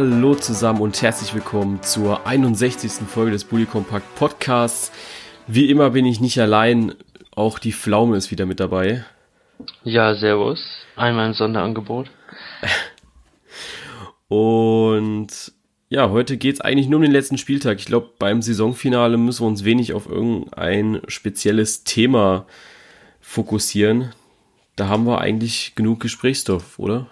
Hallo zusammen und herzlich willkommen zur 61. Folge des Bully Compact Podcasts. Wie immer bin ich nicht allein, auch die Pflaume ist wieder mit dabei. Ja, servus. Einmal ein Sonderangebot. Und ja, heute geht es eigentlich nur um den letzten Spieltag. Ich glaube, beim Saisonfinale müssen wir uns wenig auf irgendein spezielles Thema fokussieren. Da haben wir eigentlich genug Gesprächsstoff, oder?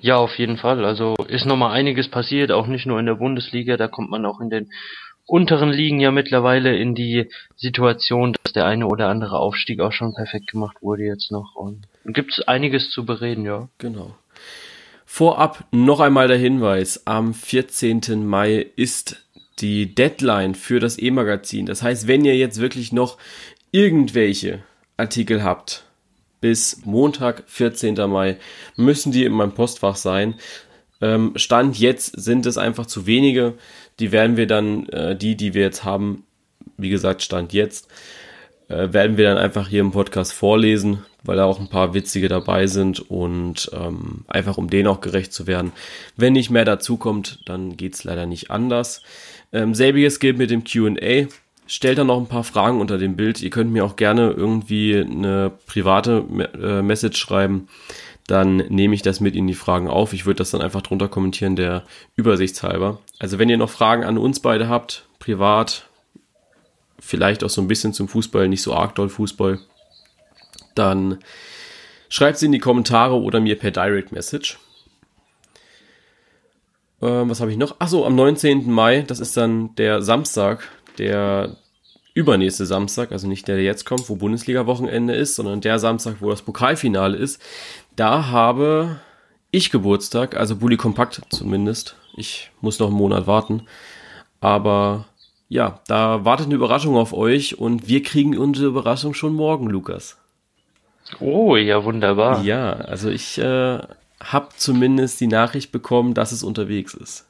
Ja, auf jeden Fall. Also ist nochmal einiges passiert, auch nicht nur in der Bundesliga, da kommt man auch in den unteren Ligen ja mittlerweile in die Situation, dass der eine oder andere Aufstieg auch schon perfekt gemacht wurde jetzt noch. Und gibt es einiges zu bereden, ja. Genau. Vorab noch einmal der Hinweis, am 14. Mai ist die Deadline für das E-Magazin. Das heißt, wenn ihr jetzt wirklich noch irgendwelche Artikel habt, bis Montag, 14. Mai, müssen die in meinem Postfach sein. Ähm, Stand jetzt sind es einfach zu wenige. Die werden wir dann, äh, die, die wir jetzt haben, wie gesagt, Stand jetzt, äh, werden wir dann einfach hier im Podcast vorlesen, weil da auch ein paar witzige dabei sind und ähm, einfach um denen auch gerecht zu werden. Wenn nicht mehr dazu kommt, dann geht's leider nicht anders. Ähm, selbiges gilt mit dem QA stellt dann noch ein paar Fragen unter dem Bild. Ihr könnt mir auch gerne irgendwie eine private äh, Message schreiben. Dann nehme ich das mit in die Fragen auf. Ich würde das dann einfach drunter kommentieren, der Übersichtshalber. Also wenn ihr noch Fragen an uns beide habt, privat, vielleicht auch so ein bisschen zum Fußball, nicht so arg doll Fußball, dann schreibt sie in die Kommentare oder mir per Direct Message. Ähm, was habe ich noch? Achso, am 19. Mai, das ist dann der Samstag, der übernächste Samstag, also nicht der, der jetzt kommt, wo Bundesliga-Wochenende ist, sondern der Samstag, wo das Pokalfinale ist, da habe ich Geburtstag, also Bully Kompakt zumindest. Ich muss noch einen Monat warten. Aber ja, da wartet eine Überraschung auf euch und wir kriegen unsere Überraschung schon morgen, Lukas. Oh, ja, wunderbar. Ja, also ich äh, habe zumindest die Nachricht bekommen, dass es unterwegs ist.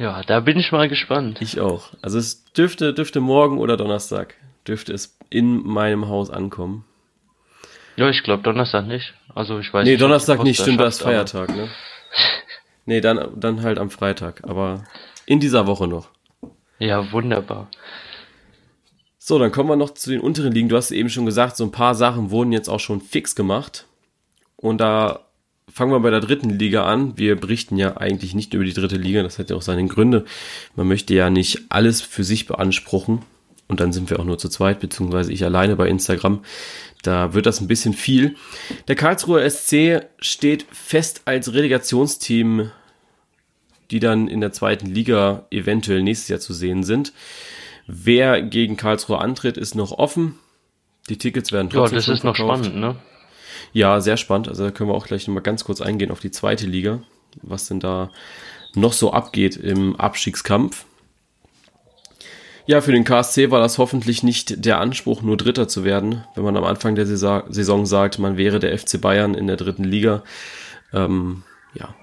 Ja, da bin ich mal gespannt. Ich auch. Also es dürfte, dürfte morgen oder Donnerstag dürfte es in meinem Haus ankommen. Ja, ich glaube Donnerstag nicht. Also ich weiß nee, nicht. Donnerstag nicht, stimmt, das ist Feiertag, ne? nee, dann, dann halt am Freitag, aber in dieser Woche noch. Ja, wunderbar. So, dann kommen wir noch zu den unteren Ligen. Du hast eben schon gesagt, so ein paar Sachen wurden jetzt auch schon fix gemacht. Und da fangen wir bei der dritten Liga an. Wir berichten ja eigentlich nicht über die dritte Liga, das hat ja auch seine Gründe. Man möchte ja nicht alles für sich beanspruchen. Und dann sind wir auch nur zu zweit, beziehungsweise ich alleine bei Instagram. Da wird das ein bisschen viel. Der Karlsruher SC steht fest als Relegationsteam, die dann in der zweiten Liga eventuell nächstes Jahr zu sehen sind. Wer gegen Karlsruhe antritt, ist noch offen. Die Tickets werden trotzdem. Ja, das ist noch spannend, ne? Ja, sehr spannend. Also da können wir auch gleich nochmal ganz kurz eingehen auf die zweite Liga, was denn da noch so abgeht im Abstiegskampf. Ja, für den KSC war das hoffentlich nicht der Anspruch, nur Dritter zu werden. Wenn man am Anfang der Saison sagt, man wäre der FC Bayern in der dritten Liga, ähm, ja,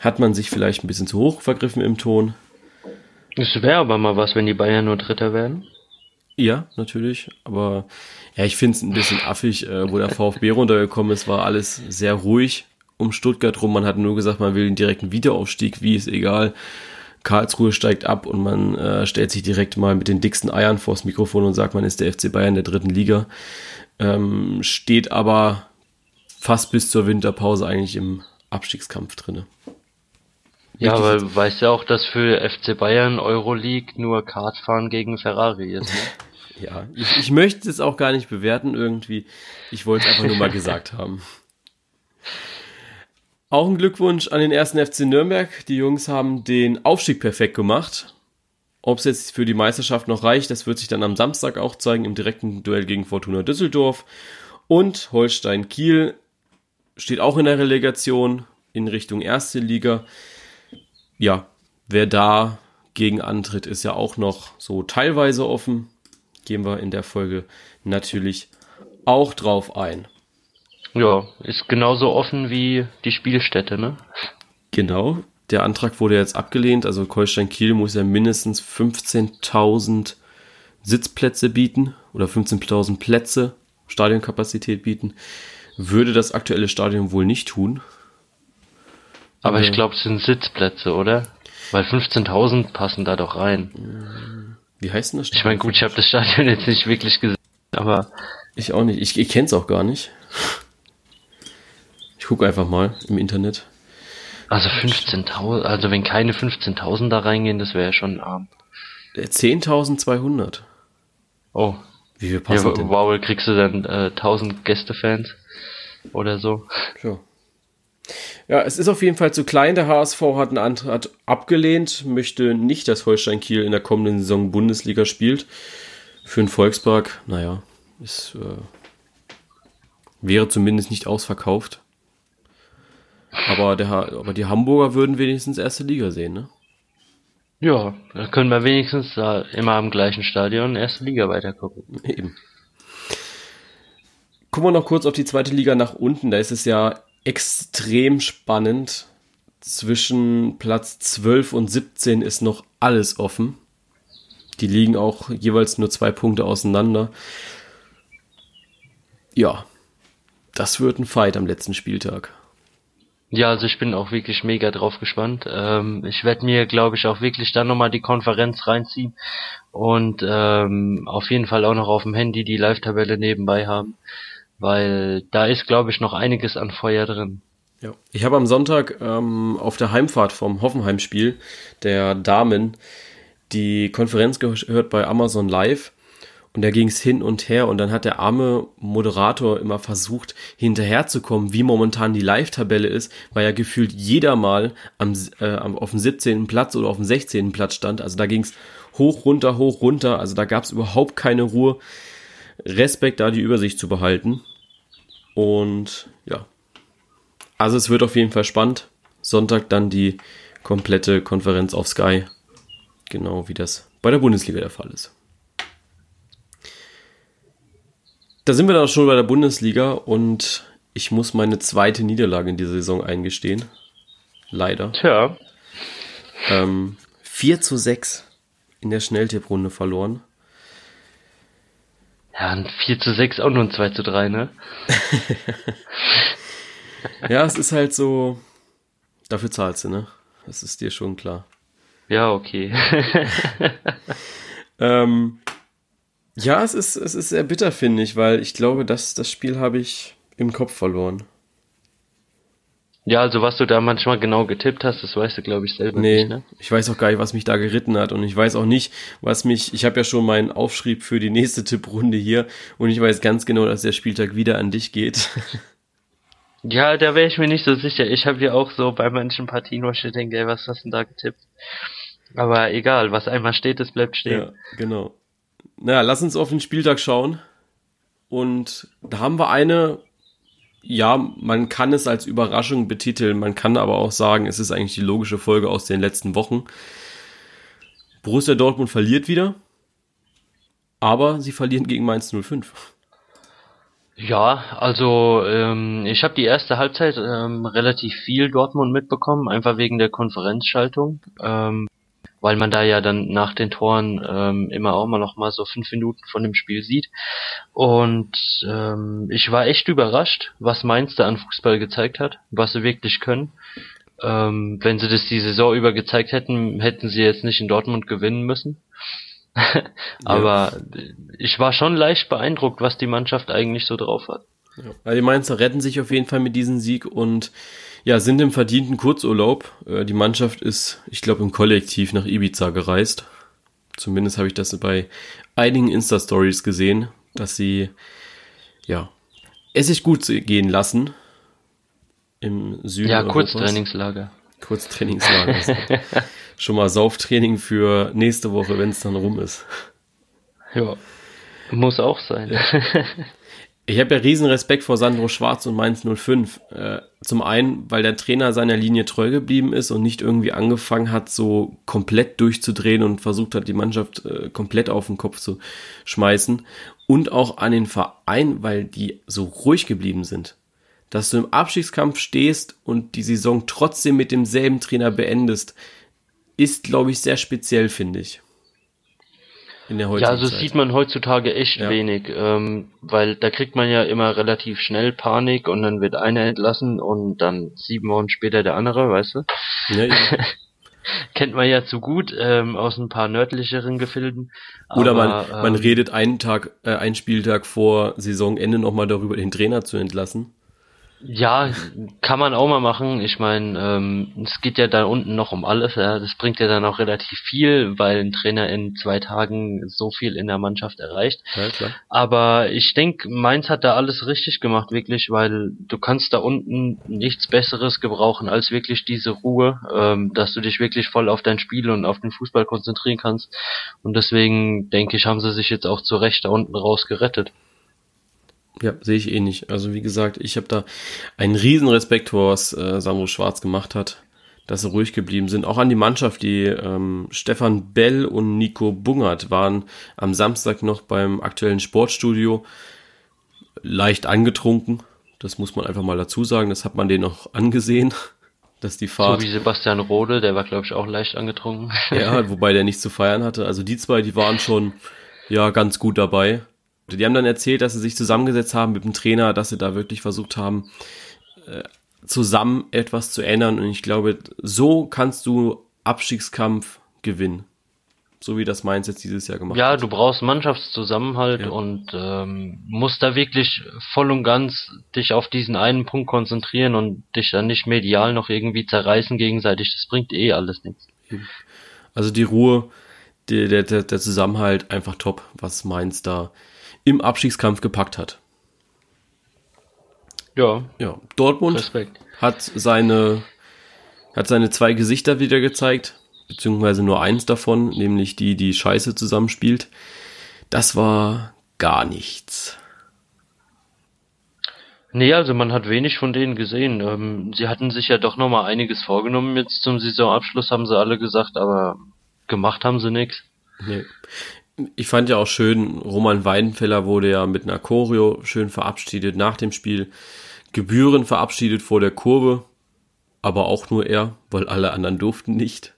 hat man sich vielleicht ein bisschen zu hoch vergriffen im Ton. Es wäre aber mal was, wenn die Bayern nur Dritter werden. Ja, natürlich. Aber ja, ich finde es ein bisschen affig, äh, wo der VfB runtergekommen ist, war alles sehr ruhig um Stuttgart rum. Man hat nur gesagt, man will den direkten Wiederaufstieg, wie ist egal. Karlsruhe steigt ab und man äh, stellt sich direkt mal mit den dicksten Eiern vors Mikrofon und sagt, man ist der FC Bayern der dritten Liga. Ähm, steht aber fast bis zur Winterpause eigentlich im Abstiegskampf drinne. Ja, aber du weißt ja auch, dass für FC Bayern Euroleague nur Kartfahren gegen Ferrari ist. Ne? Ja, ich, ich möchte es auch gar nicht bewerten irgendwie. Ich wollte es einfach nur mal gesagt haben. Auch ein Glückwunsch an den ersten FC Nürnberg. Die Jungs haben den Aufstieg perfekt gemacht. Ob es jetzt für die Meisterschaft noch reicht, das wird sich dann am Samstag auch zeigen im direkten Duell gegen Fortuna Düsseldorf. Und Holstein Kiel steht auch in der Relegation in Richtung erste Liga. Ja, wer da gegen antritt, ist ja auch noch so teilweise offen gehen wir in der Folge natürlich auch drauf ein. Ja, ist genauso offen wie die Spielstätte, ne? Genau. Der Antrag wurde jetzt abgelehnt. Also Kolstein Kiel muss ja mindestens 15.000 Sitzplätze bieten oder 15.000 Plätze Stadionkapazität bieten. Würde das aktuelle Stadion wohl nicht tun. Aber ich glaube, es sind Sitzplätze, oder? Weil 15.000 passen da doch rein. Wie heißt denn das Ich meine, gut, ich habe das Stadion jetzt nicht wirklich gesehen, aber Ich auch nicht. Ich, ich kenne es auch gar nicht. Ich gucke einfach mal im Internet. also 15.000, also wenn keine 15.000 da reingehen, das wäre ja schon arm. Äh, 10.200. Oh, Wie viel ja, passen denn? wow, kriegst du dann äh, 1000 Gästefans oder so? Ja. Ja, es ist auf jeden Fall zu klein. Der HSV hat einen Antrag abgelehnt, möchte nicht, dass Holstein Kiel in der kommenden Saison Bundesliga spielt. Für den Volkspark, naja, ist, äh, wäre zumindest nicht ausverkauft. Aber, der, aber die Hamburger würden wenigstens erste Liga sehen, ne? Ja, da können wir wenigstens da immer am gleichen Stadion erste Liga weitergucken. Eben. Gucken wir noch kurz auf die zweite Liga nach unten. Da ist es ja extrem spannend. Zwischen Platz 12 und 17 ist noch alles offen. Die liegen auch jeweils nur zwei Punkte auseinander. Ja, das wird ein Fight am letzten Spieltag. Ja, also ich bin auch wirklich mega drauf gespannt. Ähm, ich werde mir, glaube ich, auch wirklich dann nochmal die Konferenz reinziehen und ähm, auf jeden Fall auch noch auf dem Handy die Live-Tabelle nebenbei haben, weil da ist, glaube ich, noch einiges an Feuer drin. Ja. Ich habe am Sonntag ähm, auf der Heimfahrt vom Hoffenheim-Spiel der Damen die Konferenz gehört bei Amazon Live und da ging es hin und her und dann hat der arme Moderator immer versucht hinterherzukommen, wie momentan die Live-Tabelle ist, weil ja gefühlt jeder mal am, äh, auf dem 17. Platz oder auf dem 16. Platz stand. Also da ging es hoch, runter, hoch, runter. Also da gab es überhaupt keine Ruhe. Respekt, da die Übersicht zu behalten. Und ja, also es wird auf jeden Fall spannend. Sonntag dann die komplette Konferenz auf Sky. Genau wie das bei der Bundesliga der Fall ist. Da sind wir dann auch schon bei der Bundesliga und ich muss meine zweite Niederlage in dieser Saison eingestehen. Leider. Tja, Ähm, 4 zu 6 in der Schnelltipprunde verloren. Ja, ein 4 zu 6, auch nur ein 2 zu 3, ne? Ja, es ist halt so. Dafür zahlst du, ne? Das ist dir schon klar. Ja, okay. Ähm, ja, es ist, es ist sehr bitter, finde ich, weil ich glaube, dass das Spiel habe ich im Kopf verloren. Ja, also was du da manchmal genau getippt hast, das weißt du, glaube ich, selber Nee, nicht, ne? ich weiß auch gar nicht, was mich da geritten hat und ich weiß auch nicht, was mich, ich habe ja schon meinen Aufschrieb für die nächste Tipprunde hier und ich weiß ganz genau, dass der Spieltag wieder an dich geht. Ja, da wäre ich mir nicht so sicher. Ich habe ja auch so bei manchen Partien, wo ich denke, ey, was hast du denn da getippt? Aber egal, was einmal steht, das bleibt stehen. ja, genau. Naja, lass uns auf den Spieltag schauen und da haben wir eine, ja, man kann es als Überraschung betiteln, man kann aber auch sagen, es ist eigentlich die logische Folge aus den letzten Wochen. Borussia Dortmund verliert wieder, aber sie verlieren gegen Mainz 05. Ja, also ähm, ich habe die erste Halbzeit ähm, relativ viel Dortmund mitbekommen, einfach wegen der Konferenzschaltung, ähm, weil man da ja dann nach den Toren ähm, immer auch mal noch mal so fünf Minuten von dem Spiel sieht. Und ähm, ich war echt überrascht, was Mainz da an Fußball gezeigt hat, was sie wirklich können. Ähm, wenn sie das die Saison über gezeigt hätten, hätten sie jetzt nicht in Dortmund gewinnen müssen. Aber ich war schon leicht beeindruckt, was die Mannschaft eigentlich so drauf hat. Also die Mainzer retten sich auf jeden Fall mit diesem Sieg und ja, sind im verdienten Kurzurlaub. Äh, Die Mannschaft ist, ich glaube, im Kollektiv nach Ibiza gereist. Zumindest habe ich das bei einigen Insta-Stories gesehen, dass sie ja es sich gut gehen lassen im Süden. Ja. Kurztrainingslager. Kurztrainingslager. Schon mal Sauftraining für nächste Woche, wenn es dann rum ist. Ja. Muss auch sein. Ich habe ja riesen Respekt vor Sandro Schwarz und Mainz 05. Äh, zum einen, weil der Trainer seiner Linie treu geblieben ist und nicht irgendwie angefangen hat, so komplett durchzudrehen und versucht hat, die Mannschaft äh, komplett auf den Kopf zu schmeißen. Und auch an den Verein, weil die so ruhig geblieben sind. Dass du im Abstiegskampf stehst und die Saison trotzdem mit demselben Trainer beendest, ist, glaube ich, sehr speziell, finde ich. In der heutigen Ja, also Zeit. sieht man heutzutage echt ja. wenig, ähm, weil da kriegt man ja immer relativ schnell Panik und dann wird einer entlassen und dann sieben Wochen später der andere, weißt du? Ja, ja. Kennt man ja zu gut ähm, aus ein paar nördlicheren Gefilden. Oder aber, man, man ähm, redet einen Tag, äh, einen Spieltag vor Saisonende nochmal darüber, den Trainer zu entlassen. Ja, kann man auch mal machen. Ich meine, ähm, es geht ja da unten noch um alles. Ja. Das bringt ja dann auch relativ viel, weil ein Trainer in zwei Tagen so viel in der Mannschaft erreicht. Ja. Aber ich denke, Mainz hat da alles richtig gemacht, wirklich, weil du kannst da unten nichts Besseres gebrauchen als wirklich diese Ruhe, ähm, dass du dich wirklich voll auf dein Spiel und auf den Fußball konzentrieren kannst. Und deswegen denke ich, haben sie sich jetzt auch zu Recht da unten raus gerettet. Ja, sehe ich eh nicht. Also wie gesagt, ich habe da einen riesen Respekt vor, was äh, Sandro Schwarz gemacht hat, dass sie ruhig geblieben sind. Auch an die Mannschaft, die ähm, Stefan Bell und Nico Bungert waren am Samstag noch beim aktuellen Sportstudio leicht angetrunken. Das muss man einfach mal dazu sagen. Das hat man denen auch angesehen, dass die Fahrt. So wie Sebastian Rode, der war glaube ich auch leicht angetrunken. ja, wobei der nichts zu feiern hatte. Also die zwei, die waren schon ja ganz gut dabei. Die haben dann erzählt, dass sie sich zusammengesetzt haben mit dem Trainer, dass sie da wirklich versucht haben, äh, zusammen etwas zu ändern. Und ich glaube, so kannst du Abstiegskampf gewinnen. So wie das Mainz jetzt dieses Jahr gemacht ja, hat. Ja, du brauchst Mannschaftszusammenhalt ja. und ähm, musst da wirklich voll und ganz dich auf diesen einen Punkt konzentrieren und dich dann nicht medial noch irgendwie zerreißen gegenseitig. Das bringt eh alles nichts. Also die Ruhe, der, der, der Zusammenhalt einfach top, was Mainz da im Abstiegskampf gepackt hat. Ja. Ja. Dortmund Respekt. hat seine, hat seine zwei Gesichter wieder gezeigt, beziehungsweise nur eins davon, nämlich die, die Scheiße zusammenspielt. Das war gar nichts. Nee, also man hat wenig von denen gesehen. Ähm, sie hatten sich ja doch nochmal einiges vorgenommen jetzt zum Saisonabschluss, haben sie alle gesagt, aber gemacht haben sie nichts. Nee ich fand ja auch schön, Roman Weidenfeller wurde ja mit einer Choreo schön verabschiedet nach dem Spiel. Gebühren verabschiedet vor der Kurve, aber auch nur er, weil alle anderen durften nicht.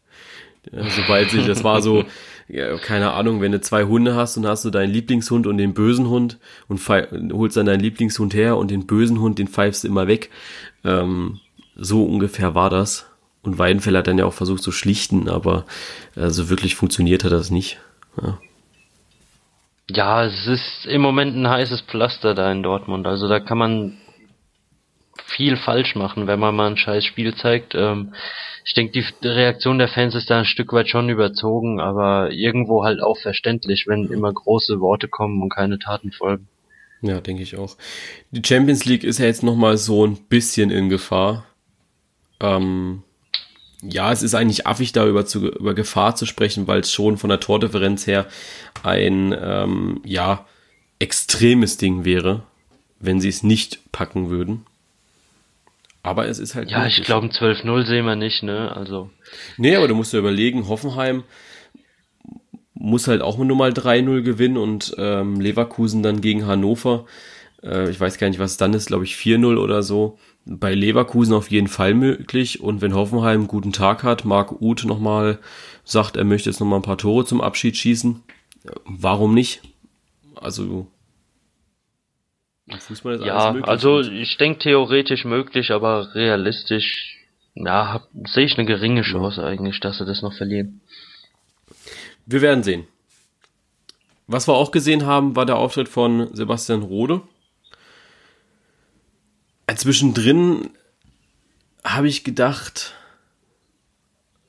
Ja, sobald sich, das war so, ja, keine Ahnung, wenn du zwei Hunde hast und hast du deinen Lieblingshund und den bösen Hund und holst dann deinen Lieblingshund her und den bösen Hund, den pfeifst du immer weg. Ähm, so ungefähr war das. Und Weidenfeller hat dann ja auch versucht zu schlichten, aber also wirklich funktioniert hat das nicht. Ja. Ja, es ist im Moment ein heißes Pflaster da in Dortmund. Also da kann man viel falsch machen, wenn man mal ein scheiß Spiel zeigt. Ähm, ich denke, die Reaktion der Fans ist da ein Stück weit schon überzogen, aber irgendwo halt auch verständlich, wenn immer große Worte kommen und keine Taten folgen. Ja, denke ich auch. Die Champions League ist ja jetzt nochmal so ein bisschen in Gefahr. Ähm, ja, es ist eigentlich affig, da über, zu, über Gefahr zu sprechen, weil es schon von der Tordifferenz her ein, ähm, ja, extremes Ding wäre, wenn sie es nicht packen würden. Aber es ist halt. Ja, ich glaube, ein 12-0 sehen wir nicht, ne? Also. Nee, aber du musst dir überlegen, Hoffenheim muss halt auch nur mal 3-0 gewinnen und ähm, Leverkusen dann gegen Hannover. Äh, ich weiß gar nicht, was dann ist, glaube ich 4-0 oder so bei Leverkusen auf jeden Fall möglich. Und wenn Hoffenheim einen guten Tag hat, Marc Uth nochmal sagt, er möchte jetzt nochmal ein paar Tore zum Abschied schießen, warum nicht? Also Fußball ist ja, möglich. also ich denke theoretisch möglich, aber realistisch, ja, sehe ich eine geringe Chance eigentlich, dass sie das noch verlieren. Wir werden sehen. Was wir auch gesehen haben, war der Auftritt von Sebastian Rode. Zwischendrin habe ich gedacht,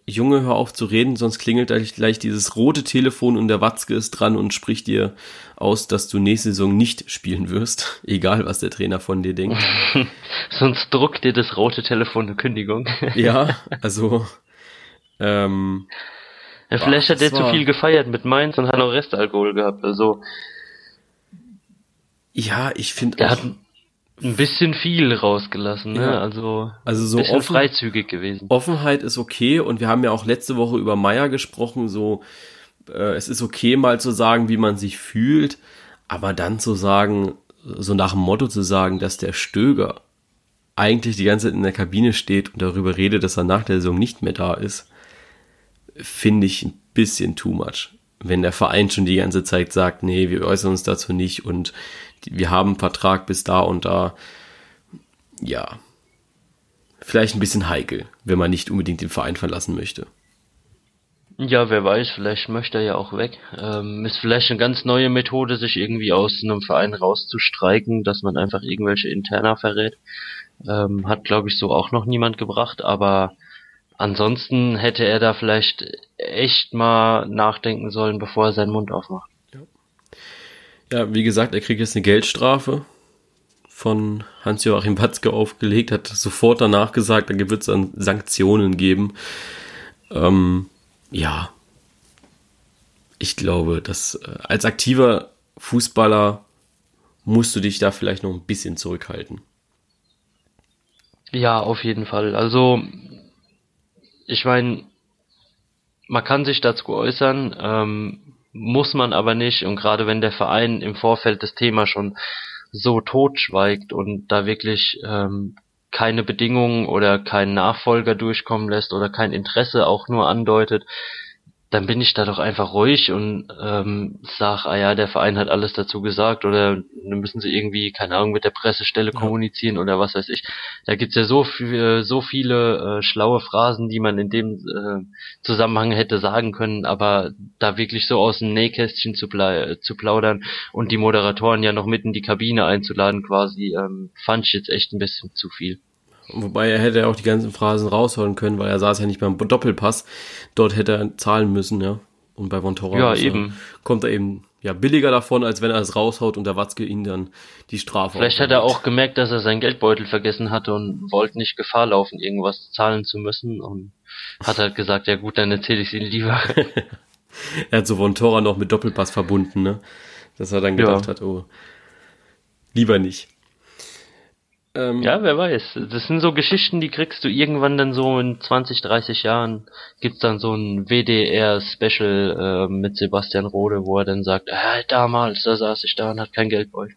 Junge, hör auf zu reden, sonst klingelt gleich dieses rote Telefon und der Watzke ist dran und spricht dir aus, dass du nächste Saison nicht spielen wirst, egal was der Trainer von dir denkt. sonst druckt dir das rote Telefon eine Kündigung. ja, also ähm, ja, vielleicht hat er zu viel gefeiert mit Mainz und hat noch Restalkohol gehabt, also ja, ich finde auch ein bisschen viel rausgelassen, ne? Ja. Also, also so offen, freizügig gewesen. Offenheit ist okay und wir haben ja auch letzte Woche über Meier gesprochen, so äh, es ist okay mal zu sagen, wie man sich fühlt, aber dann zu sagen, so nach dem Motto zu sagen, dass der Stöger eigentlich die ganze Zeit in der Kabine steht und darüber redet, dass er nach der Saison nicht mehr da ist, finde ich ein bisschen too much. wenn der Verein schon die ganze Zeit sagt, nee, wir äußern uns dazu nicht und wir haben einen Vertrag bis da und da, ja, vielleicht ein bisschen heikel, wenn man nicht unbedingt den Verein verlassen möchte. Ja, wer weiß, vielleicht möchte er ja auch weg. Ähm, ist vielleicht eine ganz neue Methode, sich irgendwie aus einem Verein rauszustreiken, dass man einfach irgendwelche Interna verrät. Ähm, hat, glaube ich, so auch noch niemand gebracht, aber ansonsten hätte er da vielleicht echt mal nachdenken sollen, bevor er seinen Mund aufmacht. Ja, wie gesagt, er kriegt jetzt eine Geldstrafe von Hans-Joachim Watzke aufgelegt, hat sofort danach gesagt, da wird es dann Sanktionen geben. Ähm, ja, ich glaube, dass äh, als aktiver Fußballer musst du dich da vielleicht noch ein bisschen zurückhalten. Ja, auf jeden Fall. Also, ich meine, man kann sich dazu äußern, ähm, muss man aber nicht. Und gerade wenn der Verein im Vorfeld das Thema schon so totschweigt und da wirklich ähm, keine Bedingungen oder keinen Nachfolger durchkommen lässt oder kein Interesse auch nur andeutet, dann bin ich da doch einfach ruhig und ähm, sag, ah ja, der Verein hat alles dazu gesagt oder dann müssen sie irgendwie, keine Ahnung, mit der Pressestelle ja. kommunizieren oder was weiß ich. Da gibt's ja so viel, so viele äh, schlaue Phrasen, die man in dem äh, Zusammenhang hätte sagen können, aber da wirklich so aus dem Nähkästchen zu, zu plaudern und die Moderatoren ja noch mitten in die Kabine einzuladen quasi, ähm, fand ich jetzt echt ein bisschen zu viel. Wobei er hätte auch die ganzen Phrasen rausholen können, weil er saß ja nicht beim Doppelpass. Dort hätte er zahlen müssen, ja. Und bei Vontora ja, eben. kommt er eben ja billiger davon, als wenn er es raushaut und der Watzke ihn dann die Strafe. Vielleicht hat er auch gemerkt, dass er seinen Geldbeutel vergessen hatte und wollte nicht Gefahr laufen, irgendwas zahlen zu müssen und hat halt gesagt, ja gut, dann erzähle ich es ihm lieber. er hat so Vontora noch mit Doppelpass verbunden, ne? Dass er dann gedacht ja. hat, oh, lieber nicht. Ähm, ja, wer weiß. Das sind so Geschichten, die kriegst du irgendwann dann so in 20, 30 Jahren. Gibt's dann so ein WDR-Special äh, mit Sebastian Rode, wo er dann sagt, äh, damals, da saß ich da und hat kein Geldbeutel.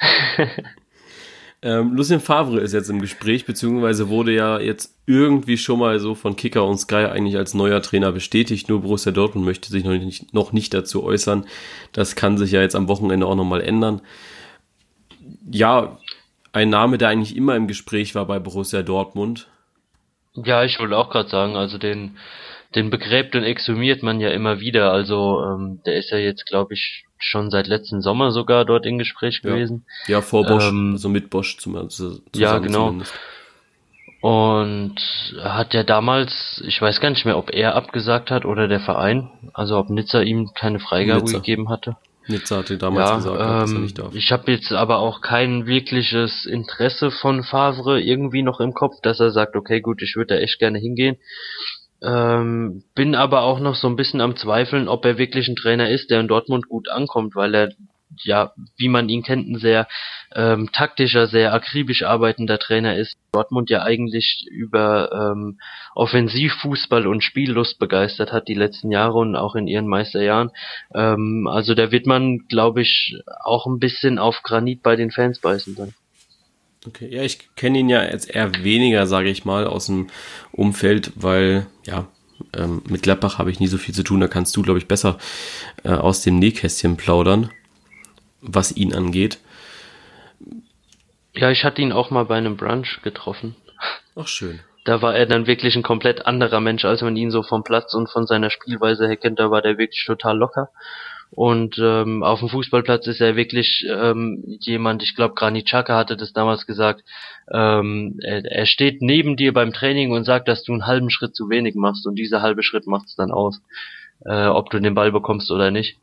ähm, Lucien Favre ist jetzt im Gespräch, beziehungsweise wurde ja jetzt irgendwie schon mal so von Kicker und Sky eigentlich als neuer Trainer bestätigt. Nur Borussia Dortmund möchte sich noch nicht, noch nicht dazu äußern. Das kann sich ja jetzt am Wochenende auch nochmal ändern. Ja, ein Name, der eigentlich immer im Gespräch war bei Borussia Dortmund. Ja, ich wollte auch gerade sagen, also den, den begräbt und exhumiert man ja immer wieder. Also ähm, der ist ja jetzt, glaube ich, schon seit letzten Sommer sogar dort im Gespräch gewesen. Ja, vor Bosch, ähm, also mit Bosch zum, also Ja, genau. Zumindest. Und hat ja damals, ich weiß gar nicht mehr, ob er abgesagt hat oder der Verein, also ob Nizza ihm keine Freigabe Nizza. gegeben hatte. Nizza hatte damals ja, gesagt, ähm, dass er nicht darf. Ich habe jetzt aber auch kein wirkliches Interesse von Favre irgendwie noch im Kopf, dass er sagt, okay, gut, ich würde da echt gerne hingehen. Ähm, bin aber auch noch so ein bisschen am Zweifeln, ob er wirklich ein Trainer ist, der in Dortmund gut ankommt, weil er ja, wie man ihn kennt, ein sehr ähm, taktischer, sehr akribisch arbeitender Trainer ist. Dortmund ja eigentlich über ähm, Offensivfußball und Spiellust begeistert hat die letzten Jahre und auch in ihren Meisterjahren. Ähm, also da wird man, glaube ich, auch ein bisschen auf Granit bei den Fans beißen dann. Okay, ja, ich kenne ihn ja jetzt eher weniger, sage ich mal, aus dem Umfeld, weil ja, ähm, mit Gladbach habe ich nie so viel zu tun. Da kannst du, glaube ich, besser äh, aus dem Nähkästchen plaudern was ihn angeht. Ja, ich hatte ihn auch mal bei einem Brunch getroffen. Ach schön. Da war er dann wirklich ein komplett anderer Mensch, als man ihn so vom Platz und von seiner Spielweise her kennt. Da war der wirklich total locker. Und ähm, auf dem Fußballplatz ist er wirklich ähm, jemand, ich glaube Granit Xhaka hatte das damals gesagt, ähm, er, er steht neben dir beim Training und sagt, dass du einen halben Schritt zu wenig machst und dieser halbe Schritt macht's dann aus, äh, ob du den Ball bekommst oder nicht.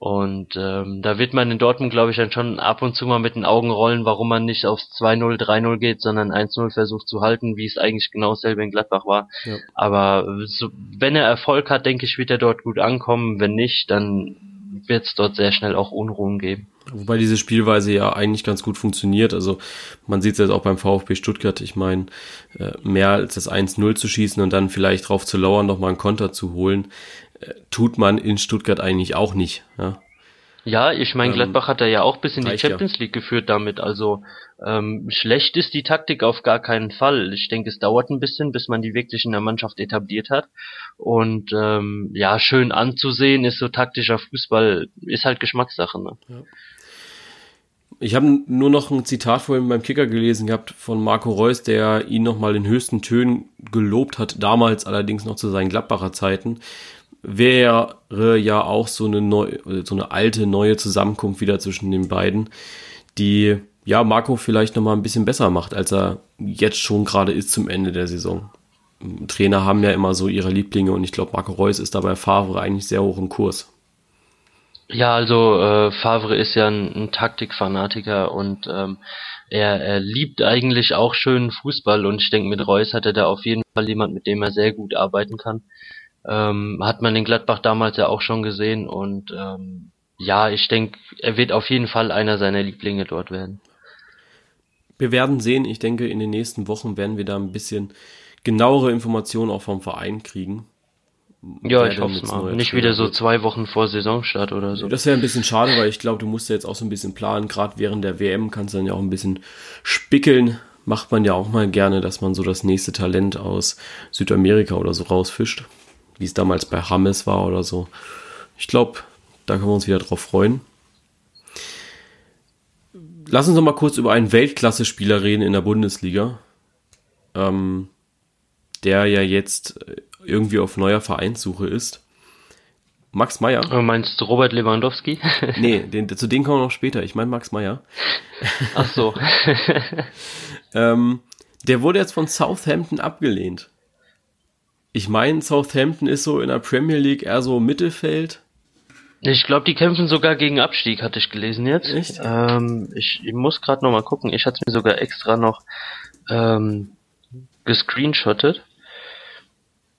Und ähm, da wird man in Dortmund, glaube ich, dann schon ab und zu mal mit den Augen rollen, warum man nicht aufs 2-0, 3-0 geht, sondern 1-0 versucht zu halten, wie es eigentlich genau dasselbe in Gladbach war. Ja. Aber so, wenn er Erfolg hat, denke ich, wird er dort gut ankommen. Wenn nicht, dann wird es dort sehr schnell auch Unruhen geben. Wobei diese Spielweise ja eigentlich ganz gut funktioniert. Also man sieht es jetzt auch beim VfB Stuttgart. Ich meine, äh, mehr als das 1-0 zu schießen und dann vielleicht drauf zu lauern, nochmal einen Konter zu holen, tut man in Stuttgart eigentlich auch nicht. Ja, Ja, ich meine, ähm, Gladbach hat er ja auch bis in die Champions ja. League geführt damit. Also ähm, schlecht ist die Taktik auf gar keinen Fall. Ich denke, es dauert ein bisschen, bis man die wirklich in der Mannschaft etabliert hat. Und ähm, ja, schön anzusehen ist so taktischer Fußball, ist halt Geschmackssache. Ne? Ja. Ich habe nur noch ein Zitat vorhin beim Kicker gelesen gehabt von Marco Reus, der ihn nochmal in höchsten Tönen gelobt hat, damals allerdings noch zu seinen Gladbacher Zeiten. Wäre ja auch so eine neue, so eine alte, neue Zusammenkunft wieder zwischen den beiden, die ja Marco vielleicht nochmal ein bisschen besser macht, als er jetzt schon gerade ist zum Ende der Saison. Trainer haben ja immer so ihre Lieblinge und ich glaube, Marco Reus ist dabei Favre eigentlich sehr hoch im Kurs. Ja, also äh, Favre ist ja ein, ein Taktikfanatiker und ähm, er, er liebt eigentlich auch schönen Fußball und ich denke, mit Reus hat er da auf jeden Fall jemand, mit dem er sehr gut arbeiten kann. Ähm, hat man in Gladbach damals ja auch schon gesehen und ähm, ja, ich denke, er wird auf jeden Fall einer seiner Lieblinge dort werden. Wir werden sehen, ich denke, in den nächsten Wochen werden wir da ein bisschen genauere Informationen auch vom Verein kriegen. Ja, ich hoffe es mal. Nicht wieder so zwei Wochen vor Saisonstart oder so. Das wäre ein bisschen schade, weil ich glaube, du musst ja jetzt auch so ein bisschen planen. Gerade während der WM kannst du dann ja auch ein bisschen spickeln. Macht man ja auch mal gerne, dass man so das nächste Talent aus Südamerika oder so rausfischt. Wie es damals bei Hammes war oder so. Ich glaube, da können wir uns wieder drauf freuen. Lass uns noch mal kurz über einen Weltklasse-Spieler reden in der Bundesliga. Ähm, der ja jetzt irgendwie auf neuer Vereinssuche ist. Max Meyer. Du meinst Robert Lewandowski? nee, den, zu denen kommen wir noch später. Ich meine Max Meyer. Ach so. ähm, der wurde jetzt von Southampton abgelehnt. Ich meine, Southampton ist so in der Premier League eher so Mittelfeld. Ich glaube, die kämpfen sogar gegen Abstieg, hatte ich gelesen jetzt. Echt? Ähm, ich, ich muss gerade noch mal gucken. Ich hatte es mir sogar extra noch ähm, gescreenshottet.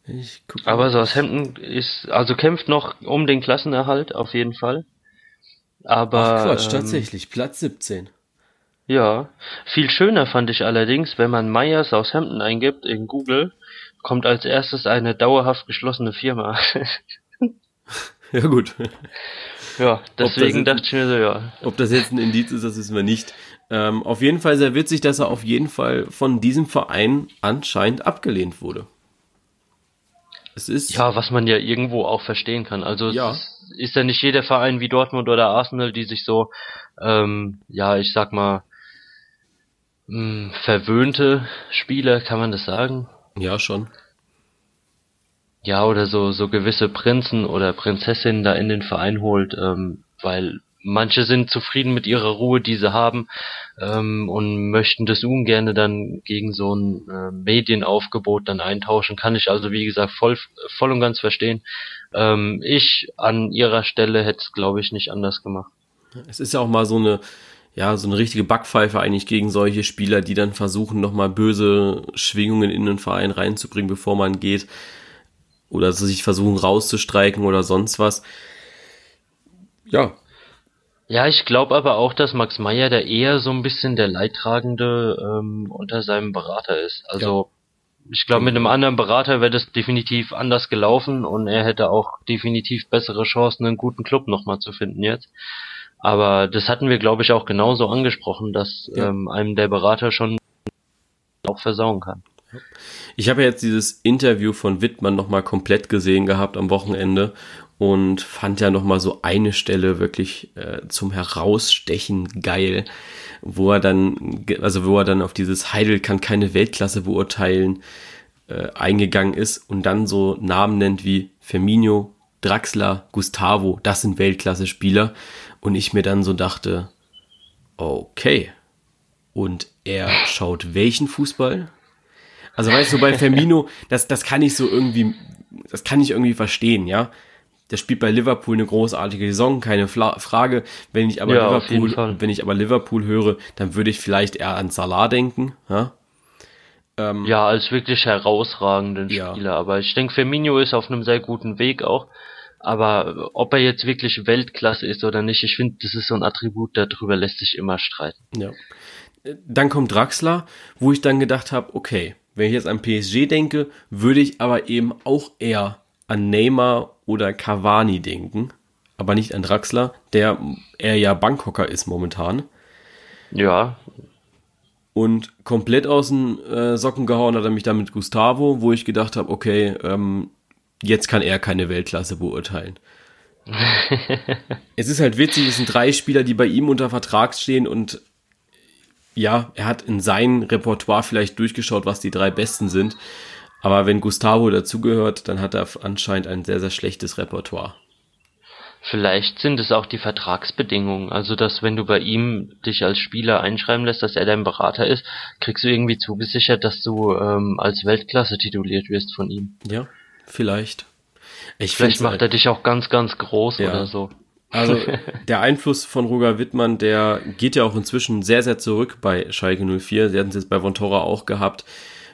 Ich guck Aber Southampton ist, also kämpft noch um den Klassenerhalt, auf jeden Fall. Aber. Ach Quatsch, ähm, tatsächlich, Platz 17. Ja. Viel schöner fand ich allerdings, wenn man Meyer Southampton eingibt in Google, kommt als erstes eine dauerhaft geschlossene Firma. ja, gut. Ja, deswegen dachte ich mir so, ja. Ob das jetzt ein Indiz ist, das wissen wir nicht. Ähm, auf jeden Fall sehr witzig, dass er auf jeden Fall von diesem Verein anscheinend abgelehnt wurde. Es ist ja, was man ja irgendwo auch verstehen kann. Also ja. ist, ist ja nicht jeder Verein wie Dortmund oder Arsenal, die sich so, ähm, ja, ich sag mal, mh, hm, verwöhnte Spieler, kann man das sagen? Ja, schon. Ja, oder so, so gewisse Prinzen oder Prinzessinnen da in den Verein holt, ähm, weil manche sind zufrieden mit ihrer Ruhe, die sie haben, ähm, und möchten das ungerne dann gegen so ein äh, Medienaufgebot dann eintauschen. Kann ich also, wie gesagt, voll, voll und ganz verstehen. Ähm, ich an ihrer Stelle hätte es, glaube ich, nicht anders gemacht. Es ist ja auch mal so eine, ja, so eine richtige Backpfeife eigentlich gegen solche Spieler, die dann versuchen, nochmal böse Schwingungen in den Verein reinzubringen, bevor man geht. Oder sich versuchen rauszustreiken oder sonst was. Ja, ja, ich glaube aber auch, dass Max Meyer da eher so ein bisschen der Leidtragende ähm, unter seinem Berater ist. Also ja. ich glaube, mit einem anderen Berater wäre das definitiv anders gelaufen und er hätte auch definitiv bessere Chancen, einen guten Club nochmal zu finden jetzt. Aber das hatten wir, glaube ich, auch genauso angesprochen, dass ja. ähm, einem der Berater schon auch versauen kann. Ich habe ja jetzt dieses Interview von Wittmann nochmal komplett gesehen gehabt am Wochenende und fand ja noch mal so eine Stelle wirklich äh, zum Herausstechen geil, wo er dann, also wo er dann auf dieses Heidel kann keine Weltklasse beurteilen äh, eingegangen ist und dann so Namen nennt wie Firmino, Draxler, Gustavo, das sind Weltklasse-Spieler und ich mir dann so dachte, okay, und er schaut welchen Fußball? Also weißt du, bei Firmino, das, das kann ich so irgendwie, das kann ich irgendwie verstehen, ja der spielt bei Liverpool eine großartige Saison, keine Fla Frage. Wenn ich aber ja, Liverpool, wenn ich aber Liverpool höre, dann würde ich vielleicht eher an Salah denken. Ja, ähm, ja als wirklich herausragenden Spieler. Ja. Aber ich denke, Firmino ist auf einem sehr guten Weg auch. Aber ob er jetzt wirklich Weltklasse ist oder nicht, ich finde, das ist so ein Attribut, darüber lässt sich immer streiten. Ja. Dann kommt Draxler, wo ich dann gedacht habe, okay, wenn ich jetzt an PSG denke, würde ich aber eben auch eher an Neymar oder Cavani denken. aber nicht ein Draxler, der er ja Bankhocker ist momentan. Ja. Und komplett aus den äh, Socken gehauen hat er mich damit Gustavo, wo ich gedacht habe, okay, ähm, jetzt kann er keine Weltklasse beurteilen. es ist halt witzig, es sind drei Spieler, die bei ihm unter Vertrag stehen und ja, er hat in sein Repertoire vielleicht durchgeschaut, was die drei besten sind. Aber wenn Gustavo dazugehört, dann hat er anscheinend ein sehr, sehr schlechtes Repertoire. Vielleicht sind es auch die Vertragsbedingungen. Also, dass wenn du bei ihm dich als Spieler einschreiben lässt, dass er dein Berater ist, kriegst du irgendwie zugesichert, dass du ähm, als Weltklasse tituliert wirst von ihm. Ja, vielleicht. Ich vielleicht macht er dich auch ganz, ganz groß ja. oder so. Also der Einfluss von Roger Wittmann, der geht ja auch inzwischen sehr, sehr zurück bei Schalke 04. Sie hatten es jetzt bei Vontora auch gehabt.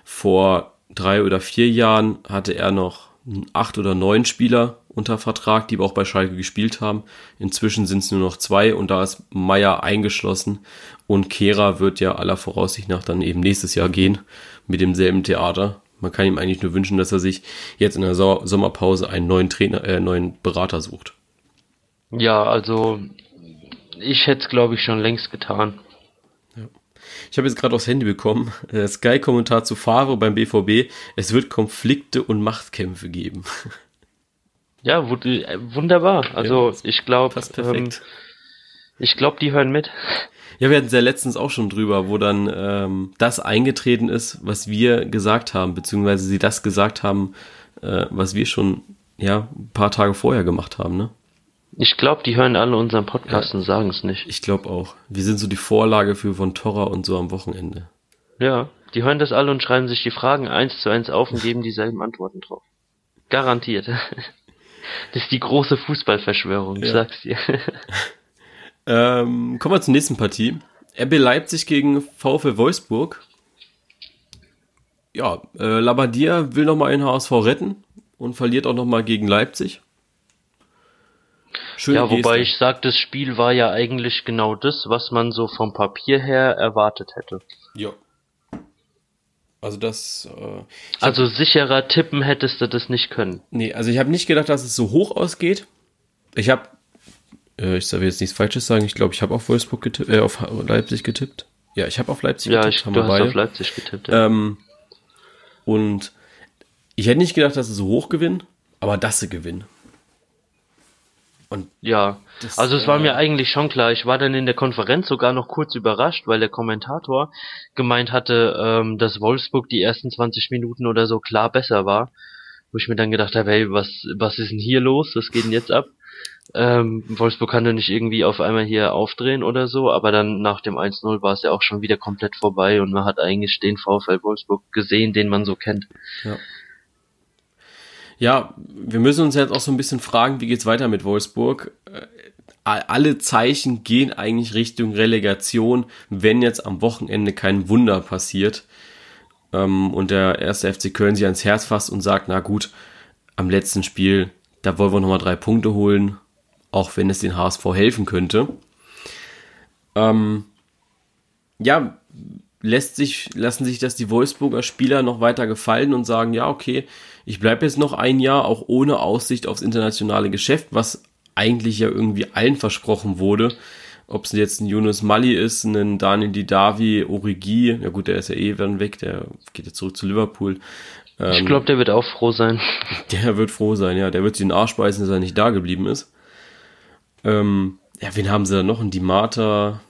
Vor drei oder vier Jahren hatte er noch acht oder neun Spieler unter Vertrag, die auch bei Schalke gespielt haben. Inzwischen sind es nur noch zwei und da ist Meier eingeschlossen und Kehra wird ja aller Voraussicht nach dann eben nächstes Jahr gehen mit demselben Theater. Man kann ihm eigentlich nur wünschen, dass er sich jetzt in der so Sommerpause einen neuen Trainer, äh, neuen Berater sucht. Ja, also ich hätte es glaube ich schon längst getan. Ich habe jetzt gerade aufs Handy bekommen, äh, Sky-Kommentar zu Favre beim BVB. Es wird Konflikte und Machtkämpfe geben. Ja, äh, wunderbar. Also ja, ich glaube, ähm, ich glaube, die hören mit. Ja, wir hatten es ja letztens auch schon drüber, wo dann ähm, das eingetreten ist, was wir gesagt haben, beziehungsweise sie das gesagt haben, äh, was wir schon ja ein paar Tage vorher gemacht haben, ne? Ich glaube, die hören alle unseren Podcast ja, und sagen es nicht. Ich glaube auch. Wir sind so die Vorlage für Von Torra und so am Wochenende. Ja, die hören das alle und schreiben sich die Fragen eins zu eins auf und geben dieselben Antworten drauf. Garantiert. Das ist die große Fußballverschwörung, ich ja. sag's dir. Ähm, kommen wir zur nächsten Partie. RB Leipzig gegen VfL Wolfsburg. Ja, äh, Labadia will nochmal einen HSV retten und verliert auch nochmal gegen Leipzig. Schöne ja, wobei Geste. ich sage, das Spiel war ja eigentlich genau das, was man so vom Papier her erwartet hätte. Ja. Also das. Äh, also hab, sicherer tippen hättest du das nicht können. Nee, also ich habe nicht gedacht, dass es so hoch ausgeht. Ich habe, äh, ich soll jetzt nichts Falsches sagen. Ich glaube, ich habe auf Wolfsburg getippt, äh, auf Leipzig getippt. Ja, ich habe auf Leipzig ja, getippt. Ja, du hast beide. auf Leipzig getippt. Ja. Ähm, und ich hätte nicht gedacht, dass sie so hoch gewinnen, aber dass sie gewinnen. Und ja, das, also es war äh, mir eigentlich schon klar. Ich war dann in der Konferenz sogar noch kurz überrascht, weil der Kommentator gemeint hatte, ähm, dass Wolfsburg die ersten 20 Minuten oder so klar besser war. Wo ich mir dann gedacht habe, hey, was, was ist denn hier los? Was geht denn jetzt ab? Ähm, Wolfsburg kann ja nicht irgendwie auf einmal hier aufdrehen oder so, aber dann nach dem 1-0 war es ja auch schon wieder komplett vorbei und man hat eigentlich den VfL Wolfsburg gesehen, den man so kennt. Ja. Ja, wir müssen uns jetzt auch so ein bisschen fragen, wie geht's weiter mit Wolfsburg? Äh, alle Zeichen gehen eigentlich Richtung Relegation, wenn jetzt am Wochenende kein Wunder passiert ähm, und der erste FC Köln sich ans Herz fasst und sagt, na gut, am letzten Spiel, da wollen wir nochmal drei Punkte holen, auch wenn es den HSV helfen könnte. Ähm, ja, lässt sich, lassen sich das die Wolfsburger Spieler noch weiter gefallen und sagen, ja, okay, ich bleibe jetzt noch ein Jahr, auch ohne Aussicht aufs internationale Geschäft, was eigentlich ja irgendwie allen versprochen wurde. Ob es jetzt ein Yunus Mali ist, ein Daniel Didavi, Origi, ja gut, der ist ja eh dann weg, der geht jetzt zurück zu Liverpool. Ähm, ich glaube, der wird auch froh sein. Der wird froh sein, ja. Der wird sich den Arsch beißen, dass er nicht da geblieben ist. Ähm, ja, wen haben sie da noch? Ein Dimata,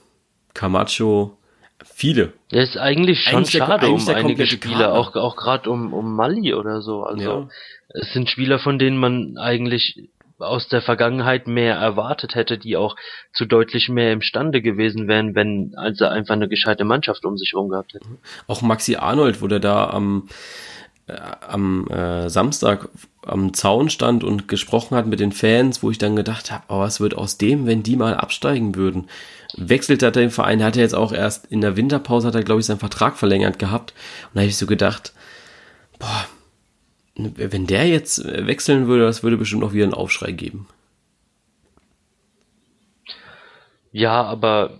Camacho, viele. Das ist eigentlich schon eigentlich schade der, um einige Spieler, auch, auch gerade um, um Mali oder so. Also ja. es sind Spieler, von denen man eigentlich aus der Vergangenheit mehr erwartet hätte, die auch zu deutlich mehr imstande gewesen wären, wenn also einfach eine gescheite Mannschaft um sich herum gehabt hätte. Auch Maxi Arnold, wo der da am, äh, am äh, Samstag am Zaun stand und gesprochen hat mit den Fans, wo ich dann gedacht habe, oh, was wird aus dem, wenn die mal absteigen würden? wechselt er den Verein, hat er jetzt auch erst in der Winterpause, hat er glaube ich seinen Vertrag verlängert gehabt. Und da habe ich so gedacht, boah, wenn der jetzt wechseln würde, das würde bestimmt auch wieder einen Aufschrei geben. Ja, aber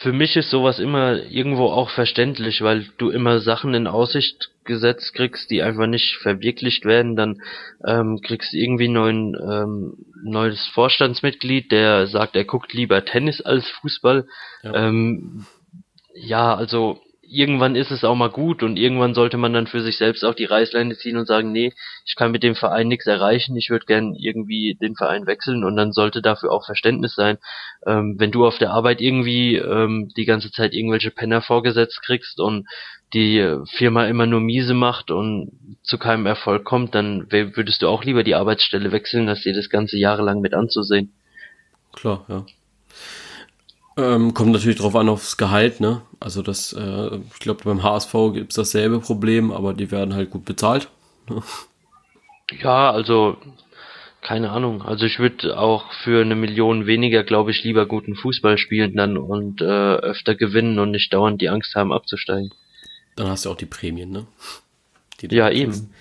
für mich ist sowas immer irgendwo auch verständlich, weil du immer Sachen in Aussicht gesetzt kriegst, die einfach nicht verwirklicht werden. Dann ähm, kriegst du irgendwie neuen ähm, neues Vorstandsmitglied, der sagt, er guckt lieber Tennis als Fußball. Ja, ähm, ja also irgendwann ist es auch mal gut und irgendwann sollte man dann für sich selbst auch die Reißleine ziehen und sagen, nee, ich kann mit dem Verein nichts erreichen, ich würde gern irgendwie den Verein wechseln und dann sollte dafür auch Verständnis sein. Ähm, wenn du auf der Arbeit irgendwie ähm, die ganze Zeit irgendwelche Penner vorgesetzt kriegst und die Firma immer nur miese macht und zu keinem Erfolg kommt, dann würdest du auch lieber die Arbeitsstelle wechseln, als dir das ganze jahrelang mit anzusehen. Klar, ja. Ähm, kommt natürlich drauf an aufs Gehalt, ne? Also das, äh, ich glaube beim HSV gibt es dasselbe Problem, aber die werden halt gut bezahlt. Ne? Ja, also keine Ahnung. Also ich würde auch für eine Million weniger, glaube ich, lieber guten Fußball spielen dann und äh, öfter gewinnen und nicht dauernd die Angst haben abzusteigen. Dann hast du auch die Prämien, ne? Die ja, eben.